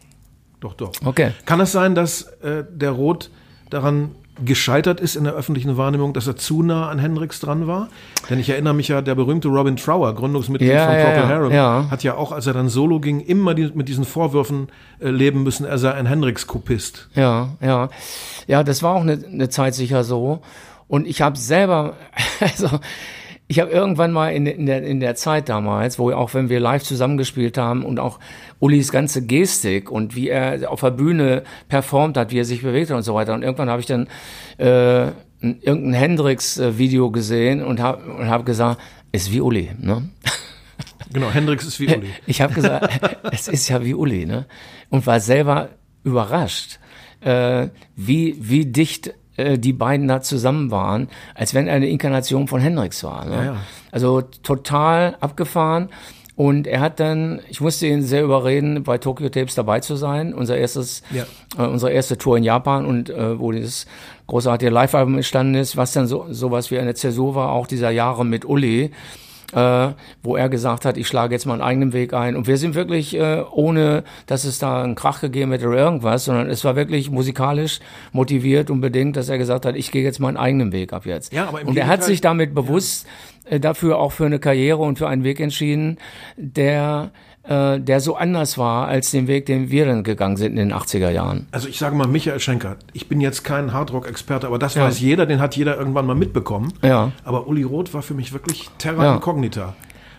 Doch, doch. Okay. Kann es sein, dass äh, der Roth daran gescheitert ist in der öffentlichen Wahrnehmung, dass er zu nah an Hendrix dran war? Denn ich erinnere mich ja, der berühmte Robin Trower, Gründungsmitglied Ja, von Procol ja, Harum, ja. hat ja auch, als er dann solo ging, immer die, mit diesen Vorwürfen äh, leben müssen, er sei ein Hendrix-Kopist. Ja, ja. Ja, das war auch eine, eine Zeit sicher so. Und ich habe selber, also ich habe irgendwann mal in, in, der, in der Zeit damals, wo auch wenn wir live zusammengespielt haben und auch Ulis ganze Gestik und wie er auf der Bühne performt hat, wie er sich bewegt hat und so weiter. Und irgendwann habe ich dann äh, ein, irgendein Hendrix-Video gesehen und habe und hab gesagt, ist wie Uli, ne? Genau, Hendrix ist wie Uli. Ich habe gesagt, es ist ja wie Uli, ne? Und war selber überrascht, äh, wie, wie dicht äh, die beiden da zusammen waren, als wenn er eine Inkarnation von Hendrix war. Ne? Ja, ja. Also total abgefahren. Und er hat dann, ich musste ihn sehr überreden, bei Tokyo Tapes dabei zu sein. Unser erstes, Ja. äh, unsere erste Tour in Japan und äh, wo dieses großartige Live-Album entstanden ist, was dann so sowas wie eine Zäsur war, auch dieser Jahre mit Uli äh, wo er gesagt hat, ich schlage jetzt meinen eigenen Weg ein. Und wir sind wirklich, äh, ohne dass es da einen Krach gegeben hätte oder irgendwas, sondern es war wirklich musikalisch motiviert und bedingt, dass er gesagt hat, ich gehe jetzt meinen eigenen Weg ab jetzt. Ja, aber im und er hat sich damit bewusst äh, dafür auch für eine Karriere und für einen Weg entschieden, der äh, der so anders war als den Weg, den wir dann gegangen sind in den 80er Jahren. Also ich sage mal Michael Schenker, ich bin jetzt kein Hardrock-Experte, aber das weiß jeder, den hat jeder irgendwann mal mitbekommen. Ja. Aber Uli Roth war für mich wirklich Terra Ja. Incognita.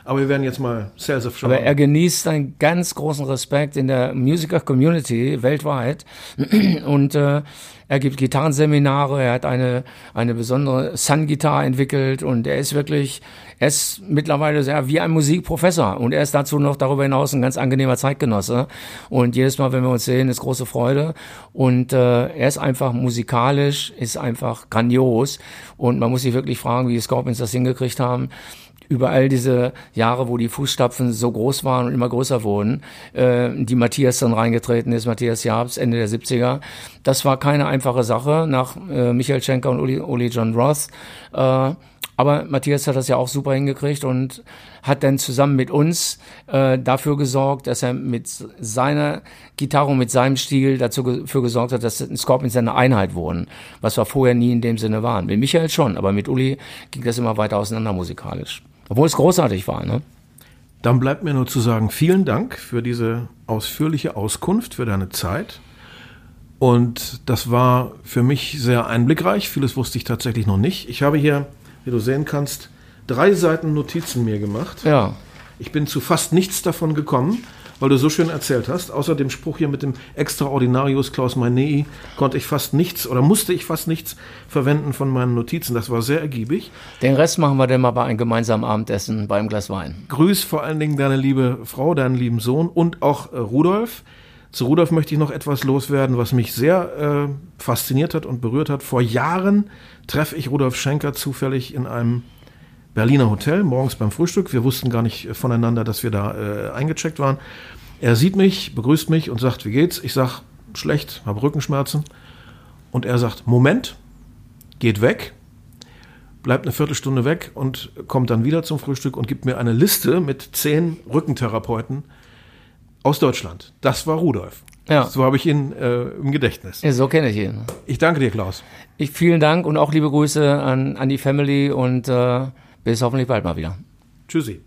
Aber wir werden jetzt mal Sales of Aber er genießt einen ganz großen Respekt in der Musiker-Community weltweit und äh, er gibt Gitarrenseminare, er hat eine, eine besondere Sun-Gitarre entwickelt und er ist wirklich, er ist mittlerweile sehr wie ein Musikprofessor und er ist dazu noch darüber hinaus ein ganz angenehmer Zeitgenosse. Und jedes Mal, wenn wir uns sehen, ist große Freude. Und äh, er ist einfach musikalisch, ist einfach grandios. Und man muss sich wirklich fragen, wie die Scorpions das hingekriegt haben, über all diese Jahre, wo die Fußstapfen so groß waren und immer größer wurden, äh, die Matthias dann reingetreten ist, Matthias Jabs, Ende der 70er. Das war keine einfache Sache nach äh, Michael Schenker und Uli, Uli John Roth. Äh, aber Matthias hat das ja auch super hingekriegt und hat dann zusammen mit uns äh, dafür gesorgt, dass er mit seiner Gitarre und mit seinem Stil dazu dafür gesorgt hat, dass Scorpions eine Einheit wurden, was wir vorher nie in dem Sinne waren. Mit Michael schon, aber mit Uli ging das immer weiter auseinander musikalisch. Obwohl es großartig war, ne? Dann bleibt mir nur zu sagen, vielen Dank für diese ausführliche Auskunft, für deine Zeit. Und das war für mich sehr einblickreich. Vieles wusste ich tatsächlich noch nicht. Ich habe hier, wie du sehen kannst, drei Seiten Notizen mir gemacht. Ja. Ich bin zu fast nichts davon gekommen, weil du so schön erzählt hast. Außer dem Spruch hier mit dem Extraordinarius Klaus Meinei konnte ich fast nichts oder musste ich fast nichts verwenden von meinen Notizen. Das war sehr ergiebig. Den Rest machen wir dann mal bei einem gemeinsamen Abendessen beim Glas Wein. Grüß vor allen Dingen deine liebe Frau, deinen lieben Sohn und auch äh, Rudolf. Zu Rudolf möchte ich noch etwas loswerden, was mich sehr äh, fasziniert hat und berührt hat. Vor Jahren treffe ich Rudolf Schenker zufällig in einem Berliner Hotel, morgens beim Frühstück. Wir wussten gar nicht voneinander, dass wir da äh, eingecheckt waren. Er sieht mich, begrüßt mich und sagt, wie geht's? Ich sag, schlecht, habe Rückenschmerzen. Und er sagt, Moment, geht weg, bleibt eine Viertelstunde weg und kommt dann wieder zum Frühstück und gibt mir eine Liste mit zehn Rückentherapeuten aus Deutschland. Das war Rudolf. Ja. So habe ich ihn äh, im Gedächtnis. Ja, so kenne ich ihn. Ich danke dir, Klaus. Ich vielen Dank und auch liebe Grüße an, an die Family und äh, bis hoffentlich bald mal wieder. Tschüssi.